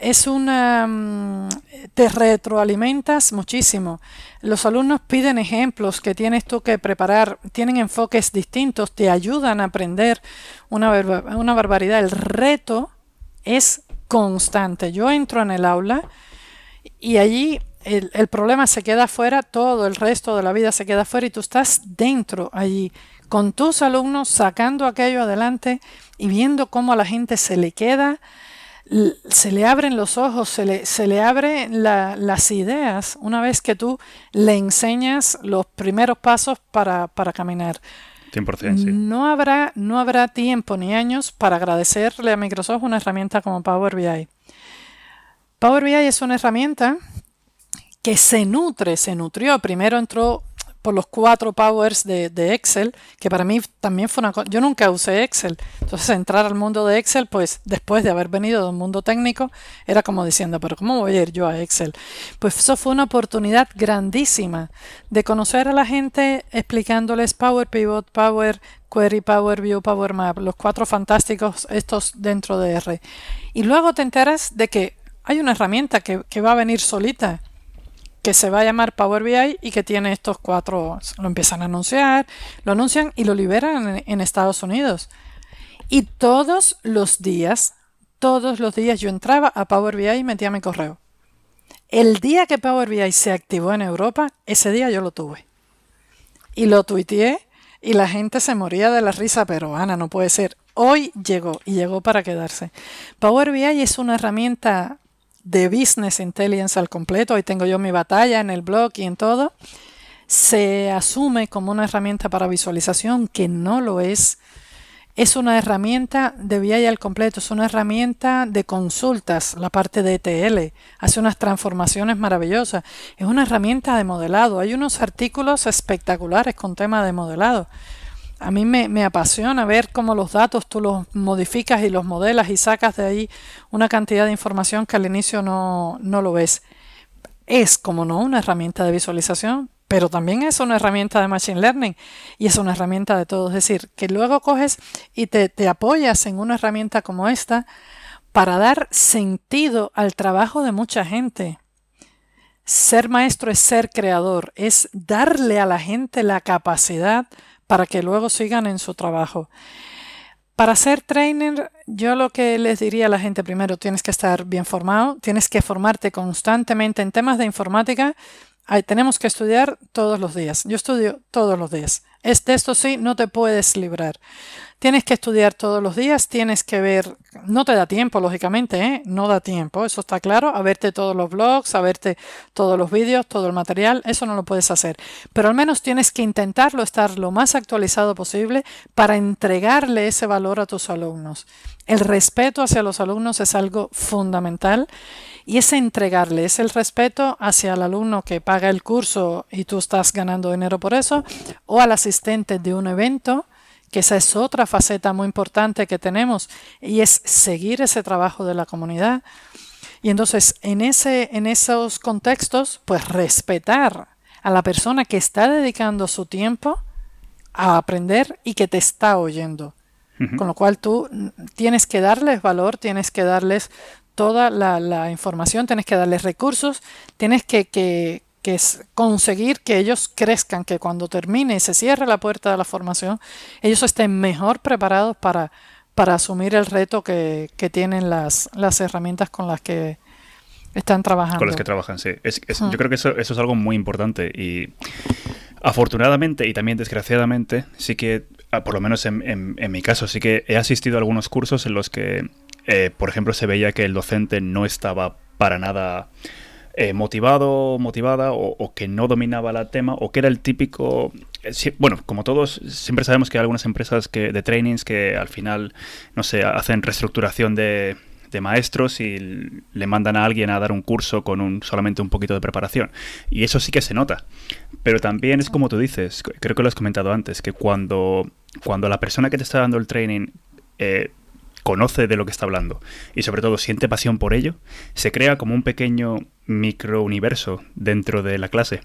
es una... Mm, te retroalimentas muchísimo. Los alumnos piden ejemplos que tienes tú que preparar, tienen enfoques distintos, te ayudan a aprender una, una barbaridad. El reto es constante. Yo entro en el aula y allí el, el, problema se queda fuera, todo el resto de la vida se queda fuera y tú estás dentro allí con tus alumnos sacando aquello adelante y viendo cómo a la gente se le queda se le abren los ojos, se le, se le abren las ideas una vez que tú le enseñas los primeros pasos para, caminar. 100%, sí. No habrá, no habrá tiempo ni años para agradecerle a Microsoft una herramienta como Power BI. Power BI es una herramienta que se nutre, se nutrió. Primero entró por los cuatro powers de, Excel, que para mí también fue una cosa, yo nunca usé Excel, entonces entrar al mundo de Excel, pues después de haber venido de un mundo técnico, era como diciendo, pero ¿cómo voy a ir yo a Excel? Pues eso fue una oportunidad grandísima de conocer a la gente explicándoles Power Pivot, Power Query, Power View, Power Map, los cuatro fantásticos estos dentro de R. Y luego te enteras de que hay una herramienta que va a venir solita que se va a llamar Power BI y que tiene estos cuatro, lo empiezan a anunciar, lo anuncian y lo liberan en, Estados Unidos. Y todos los días, todos los días yo entraba a Power BI y metía mi correo. El día que Power BI se activó en Europa, ese día yo lo tuve. Y lo tuiteé y la gente se moría de la risa, pero Ana, no puede ser. Hoy llegó y llegó para quedarse. Power BI es una herramienta de Business Intelligence al completo, ahí tengo yo mi batalla en el blog y en todo, se asume como una herramienta para visualización que no lo es. Es una herramienta de BI al completo, es una herramienta de consultas, la parte de ETL, hace unas transformaciones maravillosas, es una herramienta de modelado, hay unos artículos espectaculares con tema de modelado. A mí me, apasiona ver cómo los datos tú los modificas y los modelas y sacas de ahí una cantidad de información que al inicio no, no lo ves. Es, como no, una herramienta de visualización, pero también es una herramienta de Machine Learning y es una herramienta de todo. Es decir, que luego coges y te, te apoyas en una herramienta como esta para dar sentido al trabajo de mucha gente. Ser maestro es ser creador, es darle a la gente la capacidad para que luego sigan en su trabajo. Para ser trainer, yo lo que les diría a la gente primero, tienes que estar bien formado, tienes que formarte constantemente en temas de informática. tenemos que estudiar todos los días. Yo estudio todos los días. De esto sí, no te puedes librar. Tienes que estudiar todos los días, tienes que ver, no te da tiempo, lógicamente, ¿eh? no da tiempo, eso está claro, a verte todos los blogs, a verte todos los vídeos, todo el material, eso no lo puedes hacer. Pero al menos tienes que intentarlo estar lo más actualizado posible para entregarle ese valor a tus alumnos. El respeto hacia los alumnos es algo fundamental y ese entregarle es el respeto hacia el alumno que paga el curso y tú estás ganando dinero por eso o al asistente de un evento que esa es otra faceta muy importante que tenemos, y es seguir ese trabajo de la comunidad. Y entonces, en, ese, en esos contextos, pues respetar a la persona que está dedicando su tiempo a aprender y que te está oyendo. Con lo cual tú tienes que darles valor, tienes que darles toda la, información, tienes que darles recursos, tienes que, que, conseguir que ellos crezcan, que cuando termine y se cierre la puerta de la formación, ellos estén mejor preparados para, para asumir el reto que, que tienen las, las herramientas con las que están trabajando. Con las que trabajan, sí. Yo creo que eso, eso es algo muy importante y afortunadamente y también desgraciadamente sí que, ah, por lo menos en, en, mi caso, sí que he asistido a algunos cursos en los que, eh, por ejemplo, se veía que el docente no estaba para nada eh, motivado, motivada o, que no dominaba el tema o que era el típico... Eh, bueno, como todos, siempre sabemos que hay algunas empresas que, de trainings que al final, no sé, hacen reestructuración de, de maestros y le mandan a alguien a dar un curso con un, solamente un poquito de preparación. Y eso sí que se nota. Pero también es como tú dices, creo que lo has comentado antes, que cuando, cuando la persona que te está dando el training eh, conoce de lo que está hablando y sobre todo siente pasión por ello, se crea como un pequeño microuniverso dentro de la clase.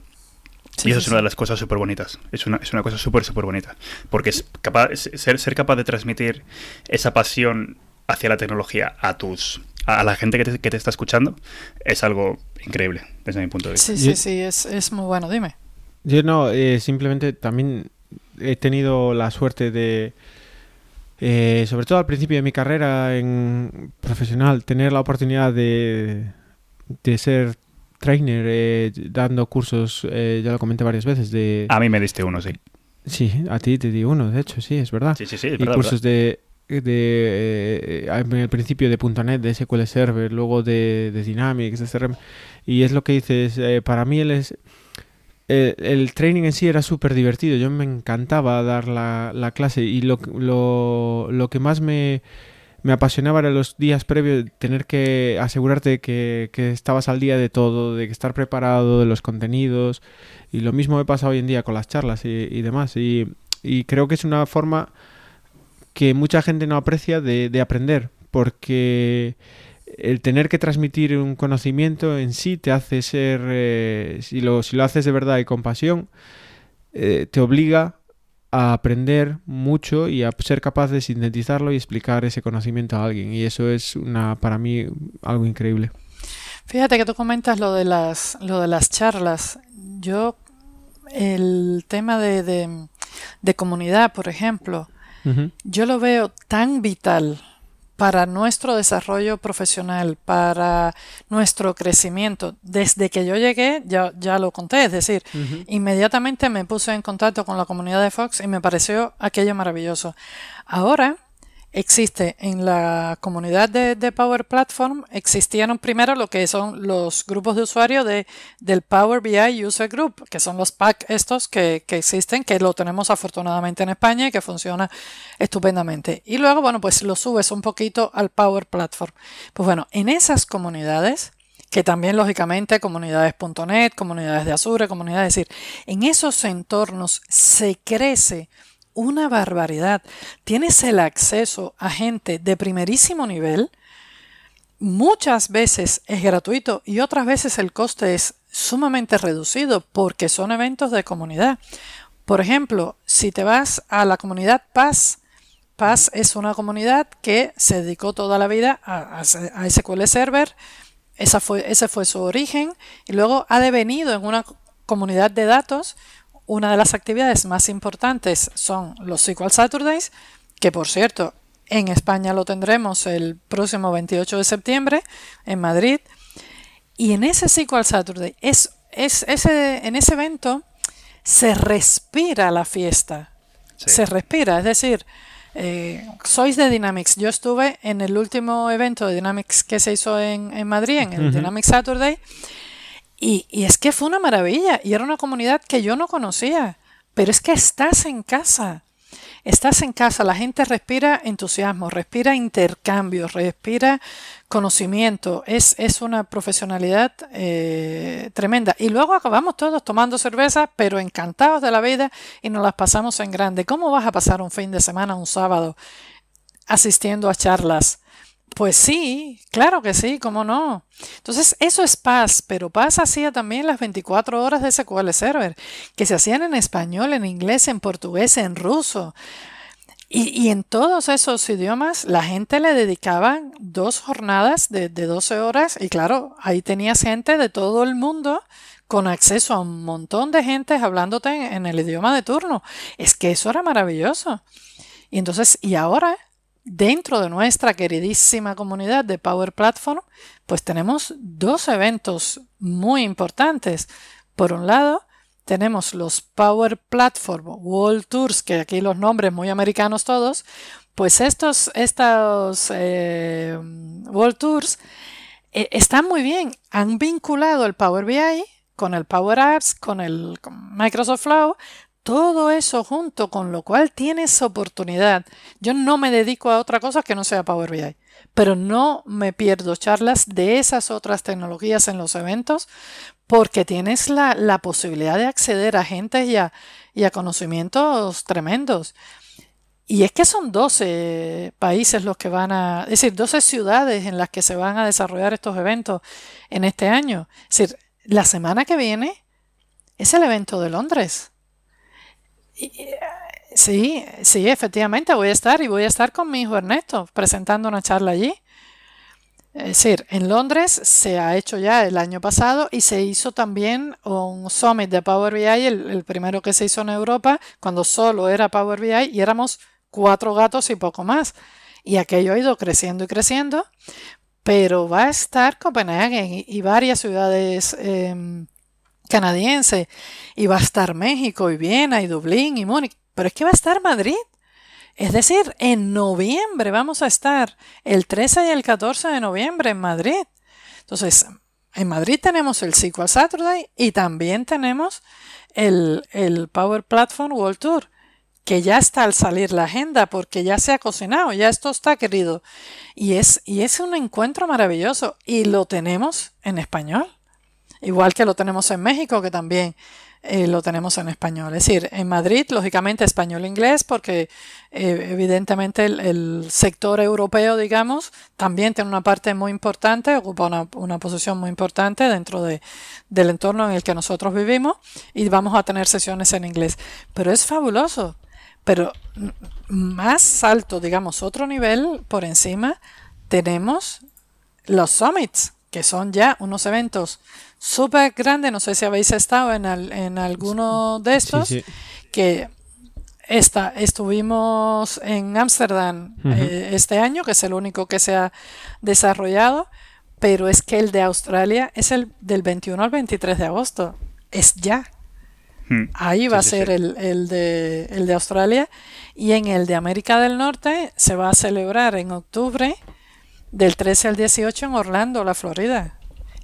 y eso es una de las cosas súper bonitas. Es una, es una cosa súper, súper bonita. Porque es capaz, ser, ser capaz de transmitir esa pasión hacia la tecnología a tus a la gente que te, que te está escuchando es algo increíble desde mi punto de vista. Sí, sí, sí, es, es muy bueno. Dime. Yo no, eh, simplemente también he tenido la suerte de, eh, sobre todo al principio de mi carrera en profesional, tener la oportunidad de, de ser trainer eh, dando cursos, ya lo comenté varias veces. De... A mí me diste uno, sí. Sí, a ti te di uno, de hecho, sí, es verdad. Sí, sí, sí. y cursos de de eh, el principio de .NET, de SQL Server, luego de, de Dynamics, de CRM, y es lo que dices, eh, para mí el, es, el, training en sí era súper divertido, yo me encantaba dar la, la clase y lo, lo, lo, que más me, me apasionaba era los días previos, tener que asegurarte que, que estabas al día de todo, de que estar preparado, de los contenidos, y lo mismo me pasa hoy en día con las charlas y, y demás, y, y creo que es una forma que mucha gente no aprecia de, aprender, porque el tener que transmitir un conocimiento en sí te hace ser, eh, si, lo, si lo haces de verdad y con pasión, eh, te obliga a aprender mucho y a ser capaz de sintetizarlo y explicar ese conocimiento a alguien. Y eso es una, para mí algo increíble. Fíjate que tú comentas lo de las, lo de las charlas. Yo, el tema de, de comunidad, por ejemplo, yo lo veo tan vital para nuestro desarrollo profesional, para nuestro crecimiento. Desde que yo llegué, ya, ya lo conté, es decir, inmediatamente me puse en contacto con la comunidad de Fox y me pareció aquello maravilloso. Ahora, existe en la comunidad de, Power Platform, existieron primero lo que son los grupos de usuario de, del Power BI User Group, que son los PAC estos que, que, existen, que lo tenemos afortunadamente en España y que funciona estupendamente. Y luego, bueno, pues lo subes un poquito al Power Platform. Pues bueno, en esas comunidades, que también lógicamente comunidades.net, comunidades de Azure, comunidades, es decir, en esos entornos se crece una barbaridad. Tienes el acceso a gente de primerísimo nivel. Muchas veces es gratuito y otras veces el coste es sumamente reducido porque son eventos de comunidad. Por ejemplo, si te vas a la comunidad Paz, Paz es una comunidad que se dedicó toda la vida a, SQL Server, esa fue, ese fue su origen, y luego ha devenido en una comunidad de datos una de las actividades más importantes son los SQL Saturdays, que por cierto, en España lo tendremos el próximo 28 de septiembre en Madrid. Y en ese SQL Saturday, es, es, ese, en ese evento se respira la fiesta. Se respira, es decir, eh, sois de Dynamics. Yo estuve en el último evento de Dynamics que se hizo en, Madrid, en el Dynamics Saturday, y, es que fue una maravilla y era una comunidad que yo no conocía, pero es que estás en casa. estás en casa, la gente respira entusiasmo, respira intercambio, respira conocimiento, es, es una profesionalidad eh, tremenda. Y luego acabamos todos tomando cerveza, pero encantados de la vida y nos las pasamos en grande. ¿Cómo vas a pasar un fin de semana, un sábado, asistiendo a charlas? Pues sí, claro que sí, cómo no. Entonces, eso es paz, pero paz hacía también las 24 horas de SQL Server, que se hacían en español, en inglés, en portugués, en ruso. Y, en todos esos idiomas la gente le dedicaba dos jornadas de, de 12 horas y claro, ahí tenías gente de todo el mundo con acceso a un montón de gente hablándote en el idioma de turno. Es que eso era maravilloso. Y entonces, y ahora dentro de nuestra queridísima comunidad de Power Platform, pues tenemos dos eventos muy importantes. Por un lado, tenemos los Power Platform World Tours, que aquí los nombres muy americanos todos, pues estos, estos eh, World Tours eh, están muy bien. Han vinculado el Power BI con el Power Apps, con el Microsoft Flow, todo eso junto, con lo cual tienes oportunidad. Yo no me dedico a otra cosa que no sea Power BI, pero no me pierdo charlas de esas otras tecnologías en los eventos porque tienes la, posibilidad de acceder a gente y a, y a conocimientos tremendos. Y es que son 12 países los que van a, es decir, 12 ciudades en las que se van a desarrollar estos eventos en este año. Es decir, la semana que viene es el evento de Londres. Sí, sí, efectivamente voy a estar y voy a estar con mi hijo Ernesto presentando una charla allí. Es decir, en Londres se ha hecho ya el año pasado y se hizo también un summit de Power BI, el, primero que se hizo en Europa, cuando solo era Power BI y éramos cuatro gatos y poco más. Y aquello ha ido creciendo y creciendo, pero va a estar Copenhague y, varias ciudades em, canadienses, y va a estar México y Viena y Dublín y Múnich, pero es que va a estar Madrid. Es decir, en noviembre vamos a estar el 13 y el 14 de noviembre en Madrid. Entonces, en Madrid tenemos el SQL Saturday y también tenemos el, el Power Platform World Tour, que ya está al salir la agenda porque ya se ha cocinado, ya esto está querido. Y es, y es un encuentro maravilloso y lo tenemos en español. Igual que lo tenemos en México, que también eh, lo tenemos en español. Es decir, en Madrid, lógicamente, español-inglés, porque eh, evidentemente el, sector europeo, digamos, también tiene una parte muy importante, ocupa una, posición muy importante dentro de, del entorno en el que nosotros vivimos y vamos a tener sesiones en inglés. Pero es fabuloso. Pero más alto, digamos, otro nivel por encima, tenemos los summits, que son ya unos eventos súper grande, no sé si habéis estado en, en alguno de estos, que esta, estuvimos en Ámsterdam eh, este año, que es el único que se ha desarrollado, pero es que el de Australia es el del 21 al 23 de agosto, es ya. Hmm. Ahí va a ser el, el, de, el de Australia y en el de América del Norte se va a celebrar en octubre del 13 al 18 en Orlando, la Florida.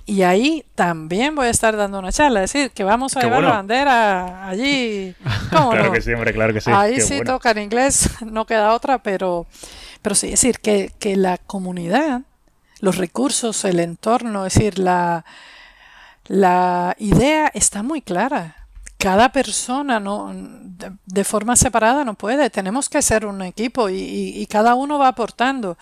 Y ahí también voy a estar dando una charla, es decir, que vamos a llevar la bandera allí. claro que sí, hombre, claro que sí. Ahí sí toca en inglés, no queda otra, pero, pero sí, es decir, que, que la comunidad, los recursos, el entorno, es decir, la, la idea está muy clara. Cada persona no, de, forma separada no puede, tenemos que ser un equipo y, y cada uno va aportando.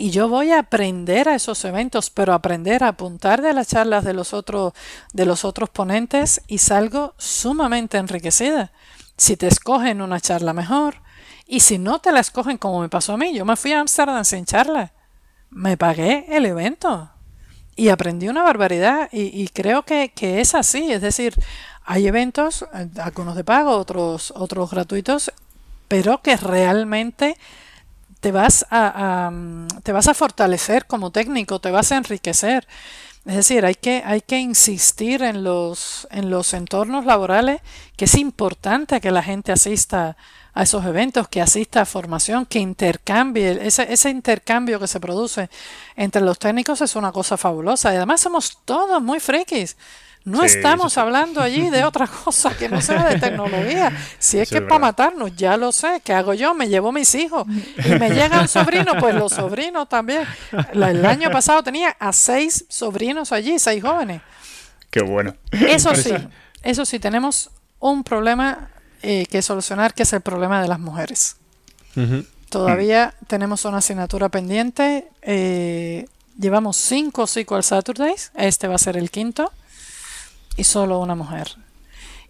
Y yo voy a aprender a esos eventos, pero aprender a apuntar de las charlas de los otros, de los otros ponentes y salgo sumamente enriquecida. Si te escogen una charla mejor y si no te la escogen como me pasó a mí, yo me fui a Amsterdam sin charla. Me pagué el evento y aprendí una barbaridad y, creo que, que, es así. Es decir, hay eventos, eh, algunos de pago, otros, otros gratuitos, pero que realmente te vas a, te vas a fortalecer como técnico, te vas a enriquecer. Es decir, hay que, hay que insistir en los, en los entornos laborales que es importante que la gente asista a esos eventos, que asista a formación, que intercambie. Ese, ese intercambio que se produce entre los técnicos es una cosa fabulosa. Y además somos todos muy frikis. No estamos hablando allí de otra cosa que no sea de tecnología. Si es que es para matarnos, ya lo sé. ¿Qué hago yo? Me llevo mis hijos. Y me llega un sobrino, pues los sobrinos también. El año pasado tenía a seis sobrinos allí, seis jóvenes. Qué bueno. Eso sí, eso sí, tenemos un problema eh, que solucionar, que es el problema de las mujeres. Todavía tenemos una asignatura pendiente. Eh, llevamos cinco SQL Saturdays. Este va a ser el quinto y solo una mujer.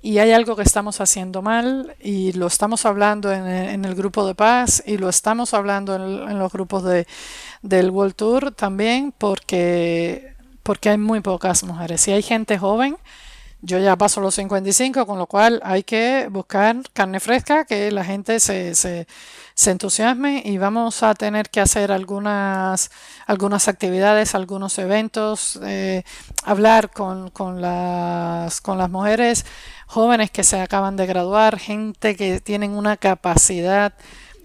Y hay algo que estamos haciendo mal y lo estamos hablando en, el grupo de paz y lo estamos hablando en, los grupos de, del World Tour también porque, porque hay muy pocas mujeres. Si hay gente joven, yo ya paso los 55, con lo cual hay que buscar carne fresca, que la gente se, se, se entusiasme y vamos a tener que hacer algunas, algunas actividades, algunos eventos, eh, hablar con, con, las, con las mujeres jóvenes que se acaban de graduar, gente que tienen una capacidad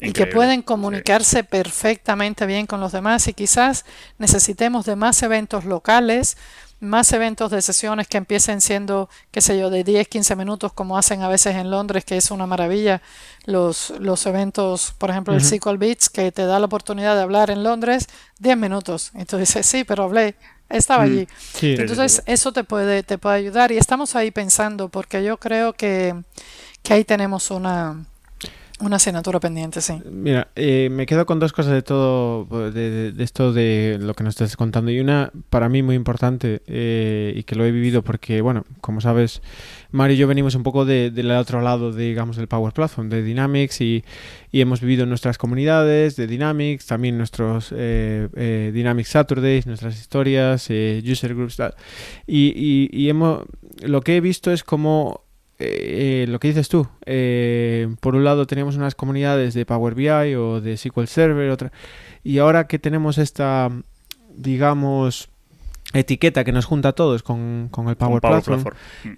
y que pueden comunicarse perfectamente bien con los demás y quizás necesitemos de más eventos locales más eventos de sesiones que empiecen siendo, qué sé yo, de 10, 15 minutos, como hacen a veces en Londres, que es una maravilla. Los, los eventos, por ejemplo, el SQL Beats, que te da la oportunidad de hablar en Londres 10 minutos. Entonces dices, sí, pero hablé, estaba mm. allí. Entonces, eso te puede, te puede ayudar. Y estamos ahí pensando, porque yo creo que, que ahí tenemos una una asignatura pendiente, sí. Mira, eh, me quedo con dos cosas de todo, de, esto de lo que nos estás contando. Y una, para mí, muy importante, eh, y que lo he vivido porque, bueno, como sabes, Mario y yo venimos un poco del otro lado, digamos, del Power Platform, de Dynamics, y, hemos vivido nuestras comunidades de Dynamics, también nuestros eh, Dynamics Saturdays, nuestras historias, user groups, Y, y hemos, lo que he visto es como eh, lo que dices tú, eh, por un lado teníamos unas comunidades de Power BI o de SQL Server, otra, y ahora que tenemos esta, digamos, etiqueta que nos junta a todos con, el Power, Platform, mm.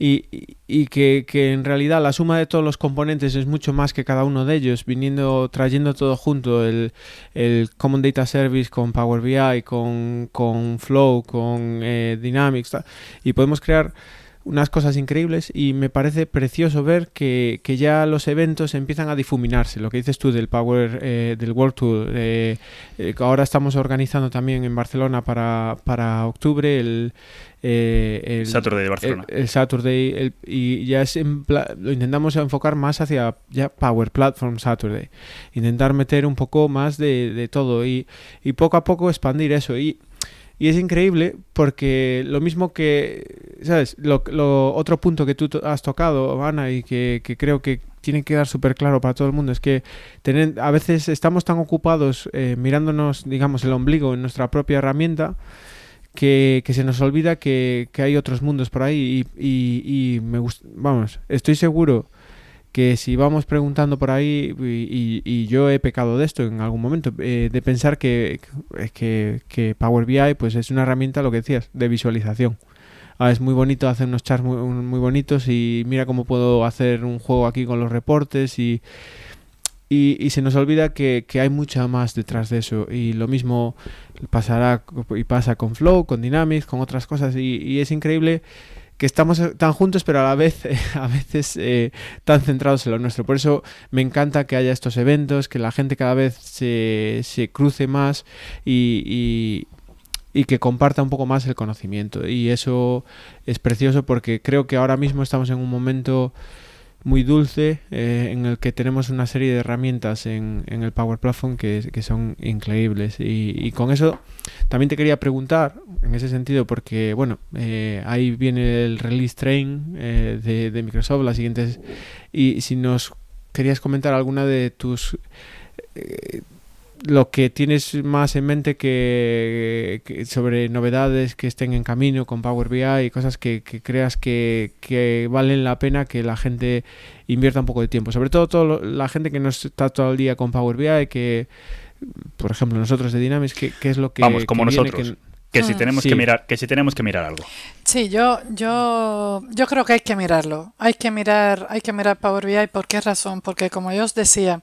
Y, que, en realidad la suma de todos los componentes es mucho más que cada uno de ellos, viniendo, trayendo todo junto, el, Common Data Service con Power BI, con, con Flow, con eh, Dynamics, y podemos crear unas cosas increíbles y me parece precioso ver que, ya los eventos empiezan a difuminarse. Lo que dices tú del Power, eh, del World Tour, eh, eh, ahora estamos organizando también en Barcelona para, para octubre el, el Saturday de Barcelona. El, Saturday y ya es lo intentamos enfocar más hacia ya Power Platform Saturday. Intentar meter un poco más de, de todo y, y poco a poco expandir eso. Y y es increíble porque lo mismo que, ¿sabes? Lo, otro punto que tú has tocado, Ana, y que, creo que tiene que quedar súper claro para todo el mundo, es que a veces estamos tan ocupados eh, mirándonos, digamos, el ombligo en nuestra propia herramienta que, se nos olvida que, hay otros mundos por ahí y, y, y me gusta, vamos, estoy seguro que si vamos preguntando por ahí, y, yo he pecado de esto en algún momento, eh, de pensar que, que, que, Power BI pues es una herramienta, lo que decías, de visualización. Ah, es muy bonito hacer unos charts muy, muy, bonitos y mira cómo puedo hacer un juego aquí con los reportes y, y, se nos olvida que, que, hay mucha más detrás de eso y lo mismo pasará y pasa con Flow, con Dynamics, con otras cosas y es increíble que estamos tan juntos, pero a la vez, a veces eh, tan centrados en lo nuestro. Por eso me encanta que haya estos eventos, que la gente cada vez se, se cruce más y, y, que comparta un poco más el conocimiento. Y eso es precioso porque creo que ahora mismo estamos en un momento muy dulce eh, en el que tenemos una serie de herramientas en, en el Power Platform que, son increíbles. Y, y, con eso también te quería preguntar en ese sentido porque bueno eh, ahí viene el release train eh, de, de, Microsoft las siguientes. Y si nos querías comentar alguna de tus lo que tienes más en mente que, sobre novedades que estén en camino con Power BI y cosas que, creas que, valen la pena que la gente invierta un poco de tiempo. Sobre todo toda la gente que no está todo el día con Power BI, que, por ejemplo, nosotros de Dynamics, ¿qué, es lo que... Vamos, como nosotros. que si mm. tenemos que mirar, que si tenemos que mirar algo. Sí, yo, yo, yo creo que hay que mirarlo. Hay que mirar, hay que mirar Power BI. ¿Por qué razón? Porque como yo os decía,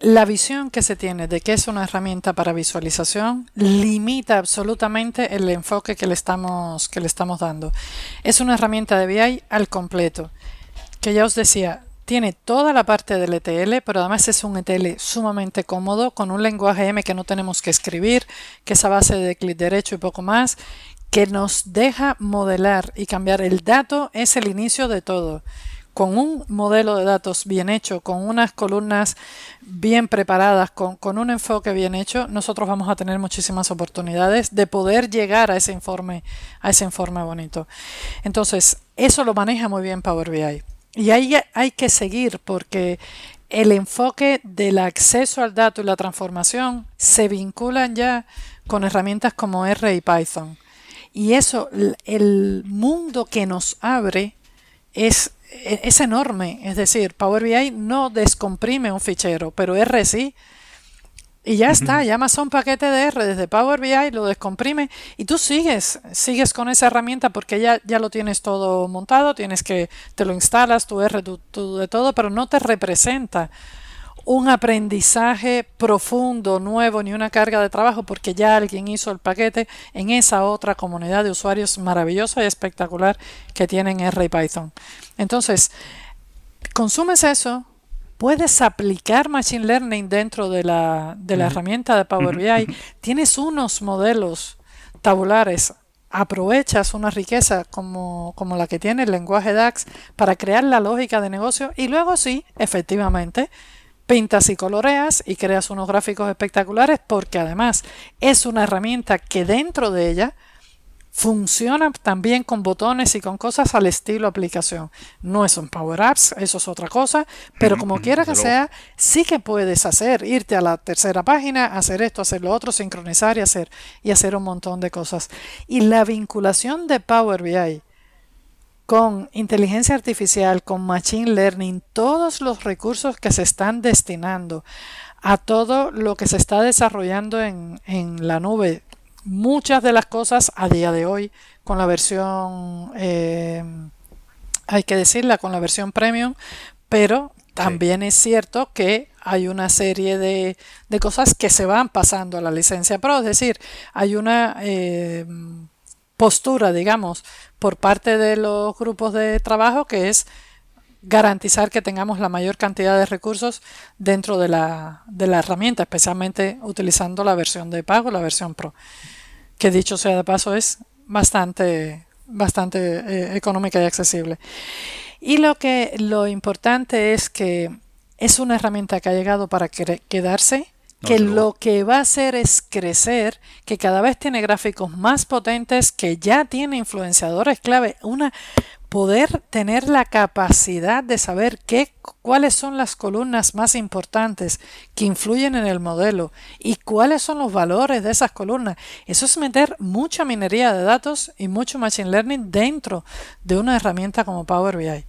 la visión que se tiene de que es una herramienta para visualización limita absolutamente el enfoque que le estamos, que le estamos dando. Es una herramienta de BI al completo, que ya os decía, tiene toda la parte del ETL, pero además es un ETL sumamente cómodo, con un lenguaje M que no tenemos que escribir, que es a base de clic derecho y poco más, que nos deja modelar y cambiar el dato, es el inicio de todo con un modelo de datos bien hecho, con unas columnas bien preparadas, con, un enfoque bien hecho, nosotros vamos a tener muchísimas oportunidades de poder llegar a ese informe, a ese informe bonito. Entonces, eso lo maneja muy bien Power BI. Y ahí hay que seguir porque el enfoque del acceso al dato y la transformación se vinculan ya con herramientas como R y Python. Y eso, el mundo que nos abre es es enorme. Es decir, Power BI no descomprime un fichero, pero R sí. Y ya está, llamas a un paquete de R desde Power BI, lo descomprime y tú sigues, sigues con esa herramienta porque ya, ya lo tienes todo montado, tienes que, te lo instalas, tu R, tu de todo, pero no te representa un aprendizaje profundo, nuevo, ni una carga de trabajo, porque ya alguien hizo el paquete en esa otra comunidad de usuarios maravillosa y espectacular que tienen R y Python. Entonces, consumes eso, puedes aplicar Machine Learning dentro de la, de la herramienta de Power BI, tienes unos modelos tabulares aprovechas una riqueza como, como, la que tiene el lenguaje DAX para crear la lógica de negocio y luego sí, efectivamente, pintas y coloreas y creas unos gráficos espectaculares porque además es una herramienta que dentro de ella funciona también con botones y con cosas al estilo aplicación. No es un Power Apps, eso es otra cosa, pero como quiera que sea, sí que puedes hacer, irte a la tercera página, hacer esto, hacer lo otro, sincronizar y hacer, y hacer un montón de cosas. Y la vinculación de Power BI con inteligencia artificial, con machine learning, todos los recursos que se están destinando a todo lo que se está desarrollando en, la nube. Muchas de las cosas a día de hoy con la versión, eh, hay que decirla, con la versión premium, pero también es cierto que hay una serie de, cosas que se van pasando a la licencia Pro, es decir, hay una eh, postura, digamos, por parte de los grupos de trabajo, que es garantizar que tengamos la mayor cantidad de recursos dentro de la, de la herramienta, especialmente utilizando la versión de pago, la versión Pro, que dicho sea de paso es bastante, bastante eh, económica y accesible. Y lo que lo importante es que es una herramienta que ha llegado para quedarse que lo que va a hacer es crecer, que cada vez tiene gráficos más potentes, que ya tiene influenciadores clave, una poder tener la capacidad de saber qué, cuáles son las columnas más importantes que influyen en el modelo y cuáles son los valores de esas columnas. Eso es meter mucha minería de datos y mucho machine learning dentro de una herramienta como Power BI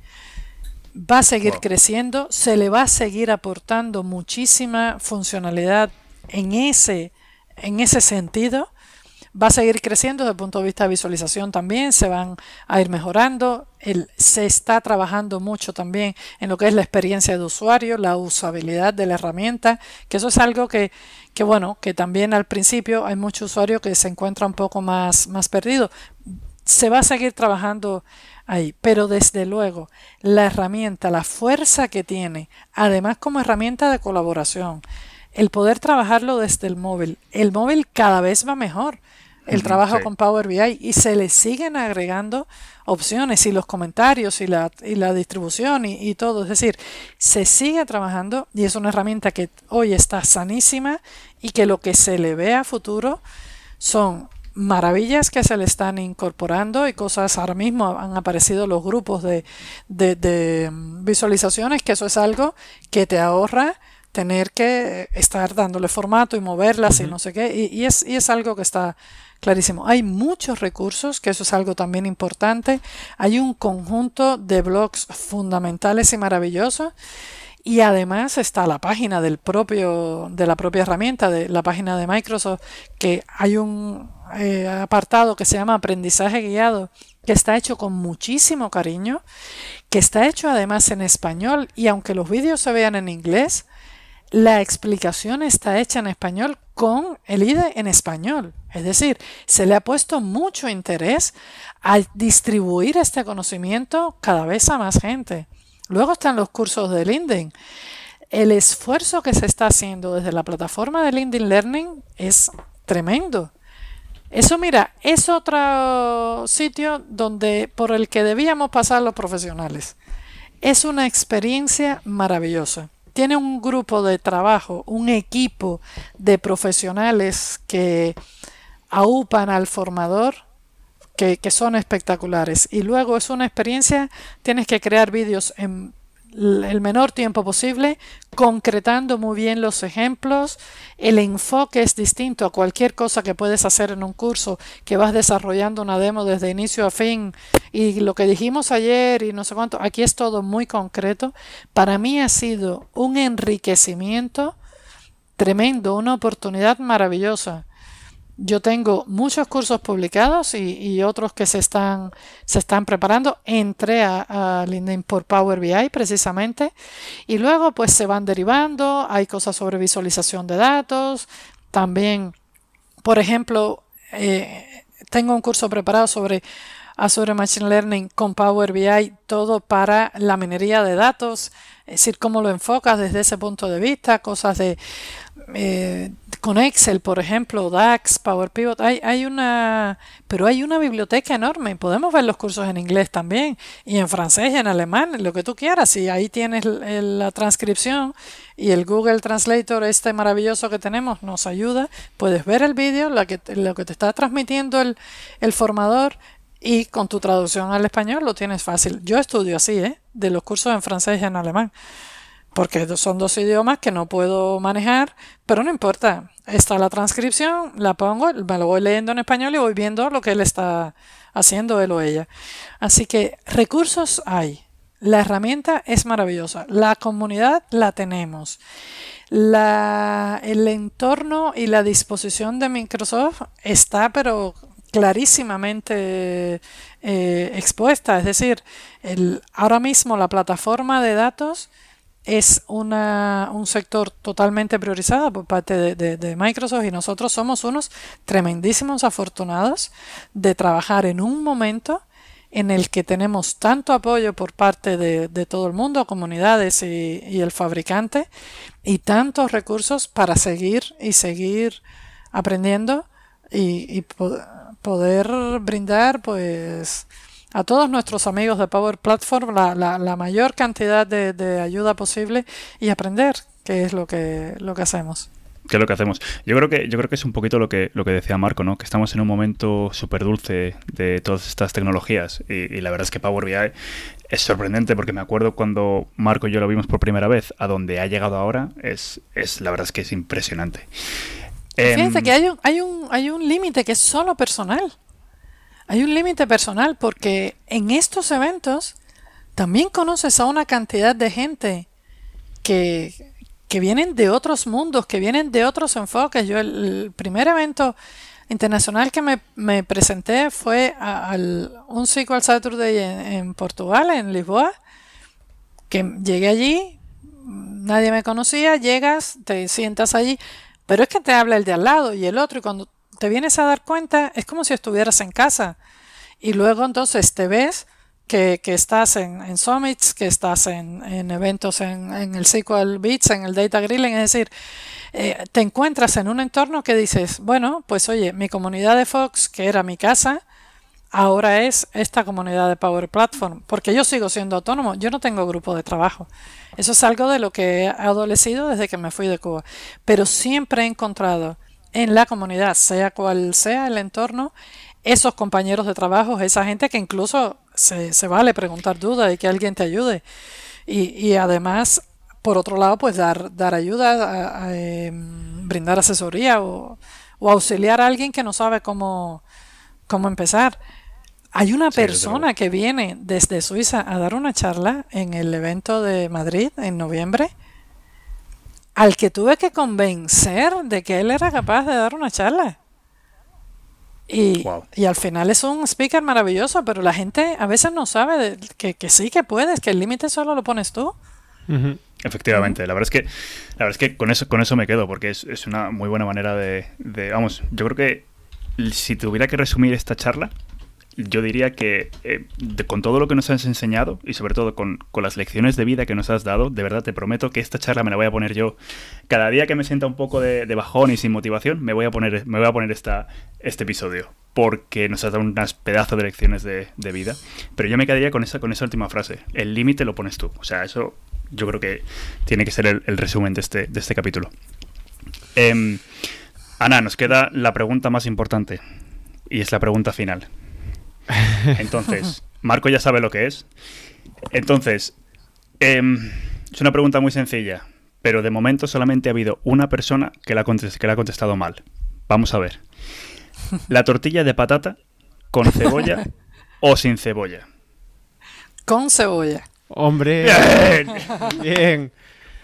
va a seguir creciendo, se le va a seguir aportando muchísima funcionalidad en ese, en ese sentido. Va a seguir creciendo desde el punto de vista de visualización también, se van a ir mejorando. El, se está trabajando mucho también en lo que es la experiencia de usuario, la usabilidad de la herramienta, que eso es algo que, que bueno, que también al principio hay muchos usuarios que se encuentran un poco más, más perdidos. Se va a seguir trabajando ahí. Pero desde luego, la herramienta, la fuerza que tiene, además como herramienta de colaboración, el poder trabajarlo desde el móvil. El móvil cada vez va mejor. El trabajo con Power BI y se le siguen agregando opciones y los comentarios y la, y la distribución y, y, todo. Es decir, se sigue trabajando y es una herramienta que hoy está sanísima y que lo que se le ve a futuro son maravillas que se le están incorporando y cosas ahora mismo han aparecido los grupos de, de, visualizaciones que eso es algo que te ahorra tener que estar dándole formato y moverlas y no sé qué y, es, y es algo que está clarísimo. Hay muchos recursos que eso es algo también importante. Hay un conjunto de blogs fundamentales y maravillosos y además está la página del propio, de la propia herramienta, de la página de Microsoft, que hay un eh, apartado que se llama aprendizaje guiado, que está hecho con muchísimo cariño, que está hecho además en español y aunque los vídeos se vean en inglés, la explicación está hecha en español con el IDE en español. Es decir, se le ha puesto mucho interés a distribuir este conocimiento cada vez a más gente. Luego están los cursos de LinkedIn. El esfuerzo que se está haciendo desde la plataforma de LinkedIn Learning es tremendo. Eso, mira, es otro sitio donde por el que debíamos pasar los profesionales. Es una experiencia maravillosa. Tiene un grupo de trabajo, un equipo de profesionales que aupan al formador que, son espectaculares. Y luego es una experiencia, tienes que crear vídeos en el menor tiempo posible, concretando muy bien los ejemplos. El enfoque es distinto a cualquier cosa que puedes hacer en un curso que vas desarrollando una demo desde inicio a fin. Y lo que dijimos ayer y no sé cuánto, aquí es todo muy concreto. Para mí ha sido un enriquecimiento tremendo, una oportunidad maravillosa. Yo tengo muchos cursos publicados y, otros que se están, se están preparando. Entré a, a, LinkedIn por Power BI precisamente y luego pues se van derivando. Hay cosas sobre visualización de datos. También, por ejemplo, eh, tengo un curso preparado sobre Azure Machine Learning con Power BI, todo para la minería de datos, es decir, cómo lo enfocas desde ese punto de vista, cosas de eh, con Excel, por ejemplo, DAX, Power Pivot, hay, hay una, pero hay una biblioteca enorme. Podemos ver los cursos en inglés también, y en francés, y en alemán, lo que tú quieras. Y ahí tienes la transcripción y el Google Translator, este maravilloso que tenemos, nos ayuda. Puedes ver el vídeo, lo que, lo que te está transmitiendo el, el formador, y con tu traducción al español lo tienes fácil. Yo estudio así, ¿eh? De los cursos en francés y en alemán porque son dos idiomas que no puedo manejar, pero no importa. Está la transcripción, la pongo, me lo voy leyendo en español y voy viendo lo que él está haciendo, él o ella. Así que recursos hay. La herramienta es maravillosa. La comunidad la tenemos. el entorno y la disposición de Microsoft está, pero clarísimamente eh, expuesta. Es decir, el, ahora mismo la plataforma de datos es una, un sector totalmente priorizado por parte de, Microsoft y nosotros somos unos tremendísimos afortunados de trabajar en un momento en el que tenemos tanto apoyo por parte de, todo el mundo, comunidades y, el fabricante, y tantos recursos para seguir y seguir aprendiendo y, y poder brindar pues a todos nuestros amigos de Power Platform la, la, mayor cantidad de, ayuda posible y aprender qué es lo que, lo que hacemos. ¿Qué es lo que hacemos? Yo creo que, yo creo que es un poquito lo que, lo que decía Marco, ¿no? Que estamos en un momento súper dulce de todas estas tecnologías. Y, la verdad es que Power BI es sorprendente porque me acuerdo cuando Marco y yo lo vimos por primera vez, a donde ha llegado ahora, es, es la verdad es que es impresionante. Fíjense em, que hay un, hay un, hay un límite que es solo personal. Hay un límite personal porque en estos eventos también conoces a una cantidad de gente que, que vienen de otros mundos, que vienen de otros enfoques. Yo el, primer evento internacional que me, presenté fue al un SQL Saturday en, en Portugal, en Lisboa, que llegué allí, nadie me conocía, llegas, te sientas allí, pero es que te habla el de al lado y el otro, y cuando te vienes a dar cuenta, es como si estuvieras en casa. Y luego entonces te ves que, estás en, summits, que estás en, eventos en, el SQL Beats, en el Data Grilling, es decir, eh, te encuentras en un entorno que dices, bueno, pues oye, mi comunidad de Fox, que era mi casa, ahora es esta comunidad de Power Platform, porque yo sigo siendo autónomo, yo no tengo grupo de trabajo. Eso es algo de lo que he adolecido desde que me fui de Cuba, pero siempre he encontrado en la comunidad, sea cual sea el entorno, esos compañeros de trabajo, esa gente que incluso se, vale preguntar dudas y que alguien te ayude. Y, además, por otro lado, pues dar, dar ayuda, em, brindar asesoría o, auxiliar a alguien que no sabe cómo, cómo empezar. Hay una persona que viene desde Suiza a dar una charla en el evento de Madrid en noviembre, al que tuve que convencer de que él era capaz de dar una charla. Y, y, al final es un speaker maravilloso, pero la gente a veces no sabe que, que, sí que puedes, que el límite solo lo pones tú. Efectivamente, la verdad es que la verdad es que con eso con eso me quedo porque es, es una muy buena manera de, de, vamos, yo creo que si tuviera que resumir esta charla yo diría que eh, con todo lo que nos has enseñado y sobre todo con, las lecciones de vida que nos has dado, de verdad te prometo que esta charla me la voy a poner yo. Cada día que me sienta un poco de, bajón y sin motivación, me voy a poner, me voy a poner esta, este episodio. Porque nos has dado unas pedazos de lecciones de, vida. Pero yo me quedaría con esa, con esa última frase. El límite lo pones tú. O sea, eso yo creo que tiene que ser el, resumen de este, de este capítulo. Em, Ana, nos queda la pregunta más importante. Y es la pregunta final. Entonces, Marco ya sabe lo que es. Entonces, em, es una pregunta muy sencilla, pero de momento solamente ha habido una persona que la, que la ha contestado mal. Vamos a ver. ¿La tortilla de patata con cebolla o sin cebolla? Con cebolla. Hombre, bien.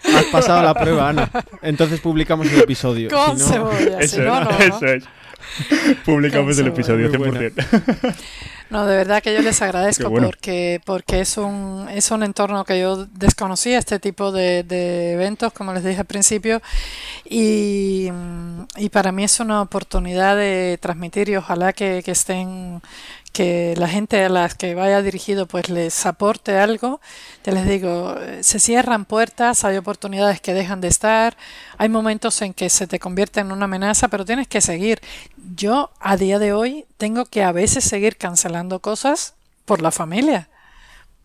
Has pasado la prueba, Ana. Entonces publicamos el episodio. Con cebolla. Eso, eso es. Publicamos el episodio 100%. No, de verdad que yo les agradezco porque, porque es, un, es un entorno que yo desconocía, este tipo de, eventos, como les dije al principio, y, y, para mí es una oportunidad de transmitir y ojalá que, que estén que la gente a las que vaya dirigido pues les aporte algo. Te les digo, se cierran puertas, hay oportunidades que dejan de estar, hay momentos en que se te convierte en una amenaza, pero tienes que seguir. Yo a día de hoy tengo que a veces seguir cancelando cosas por la familia,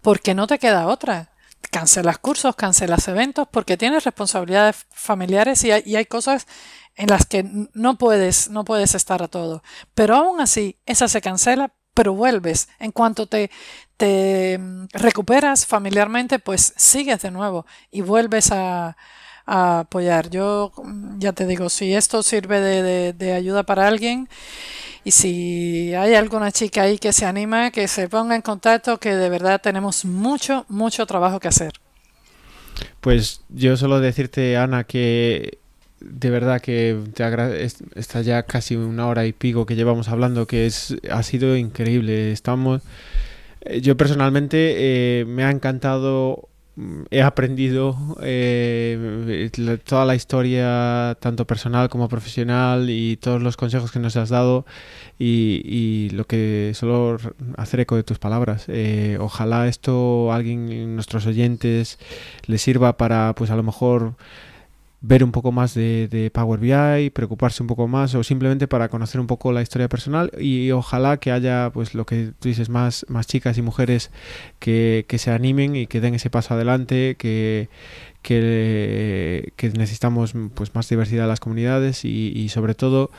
porque no te queda otra. Cancelas cursos, cancelas eventos, porque tienes responsabilidades familiares y hay, y hay cosas en las que no puedes, no puedes estar a todo. Pero aún así, esa se cancela pero vuelves. En cuanto te, te mm, recuperas familiarmente, pues sigues de nuevo y vuelves a, apoyar. Yo mm, ya te digo, si esto sirve de, ayuda para alguien y si hay alguna chica ahí que se anima, que se ponga en contacto, que de verdad tenemos mucho, mucho trabajo que hacer. Pues yo solo decirte, Ana, que de verdad que está ya casi una hora y pico que llevamos hablando, que es ha sido increíble. Estamos, eh, yo personalmente eh, me ha encantado, mm, he aprendido eh, toda la historia, tanto personal como profesional, y todos los consejos que nos has dado, y, y lo que solo hacer eco de tus palabras. ojalá esto a alguien, nuestros oyentes, les sirva para, pues a lo mejor ver un poco más de, Power BI, preocuparse un poco más o simplemente para conocer un poco la historia personal y ojalá que haya pues lo que tú dices más, más chicas y mujeres que, se animen y que den ese paso adelante, que, que, necesitamos pues más diversidad en las comunidades y, sobre todo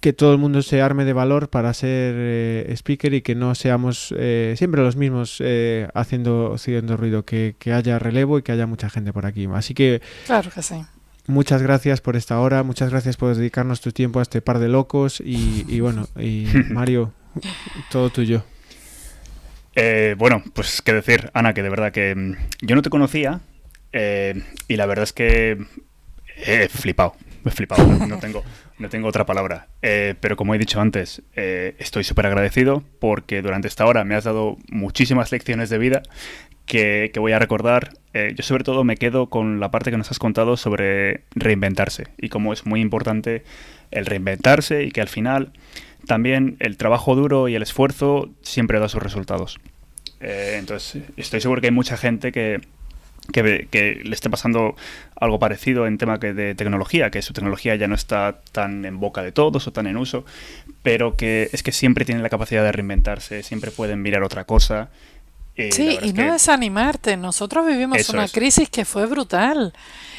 que todo el mundo se arme de valor para ser eh, speaker y que no seamos eh, siempre los mismos eh, haciendo, haciendo ruido, que, que, haya relevo y que haya mucha gente por aquí. Así que... Claro que sí. Muchas gracias por esta hora, muchas gracias por dedicarnos tu tiempo a este par de locos y, bueno, y Mario, todo tuyo. Eh, bueno, pues qué decir, Ana, que de verdad que mm, yo no te conocía eh, y la verdad es que he flipado, he flipado, no tengo, no tengo otra palabra. Eh, pero como he dicho antes, estoy súper agradecido porque durante esta hora me has dado muchísimas lecciones de vida que, voy a recordar. Eh, yo sobre todo me quedo con la parte que nos has contado sobre reinventarse y cómo es muy importante el reinventarse y que al final también el trabajo duro y el esfuerzo siempre da sus resultados. Eh, entonces estoy seguro que hay mucha gente que, que, le esté pasando algo parecido en tema que de tecnología, que su tecnología ya no está tan en boca de todos o tan en uso, pero que es que siempre tienen la capacidad de reinventarse, siempre pueden mirar otra cosa sí, y no desanimarte. Nosotros vivimos una crisis que fue brutal.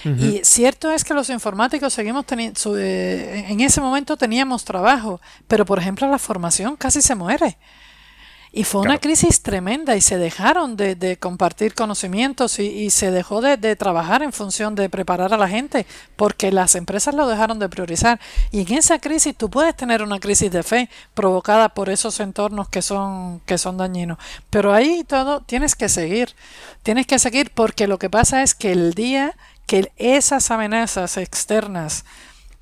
Y cierto es que los informáticos seguimos teniendo, en ese momento teníamos trabajo, pero por ejemplo la formación casi se muere. Y fue una crisis tremenda y se dejaron de, compartir conocimientos y, se dejó de, de, trabajar en función de preparar a la gente porque las empresas lo dejaron de priorizar. Y en esa crisis tú puedes tener una crisis de fe provocada por esos entornos que son, que son dañinos. Pero ahí todo tienes que seguir. Tienes que seguir porque lo que pasa es que el día que esas amenazas externas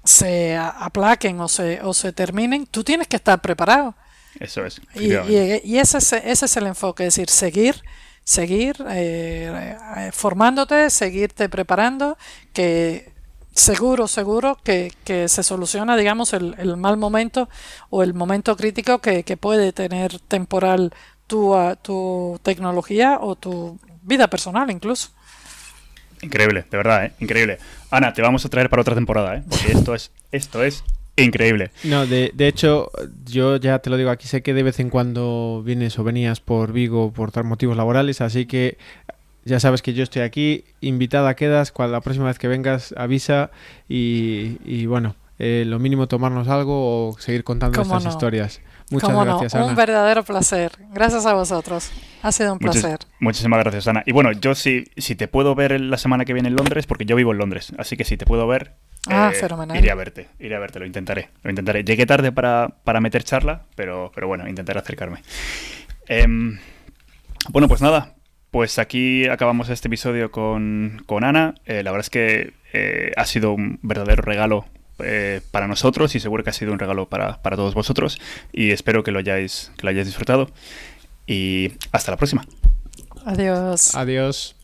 se aplaquen o se, o se terminen, tú tienes que estar preparado. Eso es. Y, y, ese, es, ese es el enfoque, es decir, seguir, seguir eh, eh, formándote, seguirte preparando, que seguro, seguro que, que se soluciona, digamos, el, el, mal momento o el momento crítico que, que puede tener temporal tu, tu tecnología o tu vida personal incluso. Increíble, de verdad, ¿eh? increíble. Ana, te vamos a traer para otra temporada, ¿eh? porque esto es, esto es increíble. No, de, de, hecho, yo ya te lo digo aquí, sé que de vez en cuando vienes o venías por Vigo por motivos laborales, así que ya sabes que yo estoy aquí, invitada quedas, cuando la próxima vez que vengas avisa y, y bueno, eh, lo mínimo tomarnos algo o seguir contando nuestras historias. Muchas gracias, Ana. Un verdadero placer. Gracias a vosotros. Ha sido un placer. muchísimas gracias, Ana. Y bueno, yo si, si te puedo ver la semana que viene en Londres, porque yo vivo en Londres, así que si te puedo ver, ah, eh, fenomenal. iré a verte. Iré a verte, lo intentaré. Lo intentaré. Llegué tarde para, para meter charla, pero, pero bueno, intentaré acercarme. Em, bueno, pues nada, pues aquí acabamos este episodio con, con Ana. Eh, la verdad es que eh, ha sido un verdadero regalo eh, para nosotros y seguro que ha sido un regalo para, para, todos vosotros y espero que lo hayáis, que lo hayáis disfrutado y hasta la próxima. Adiós. Adiós.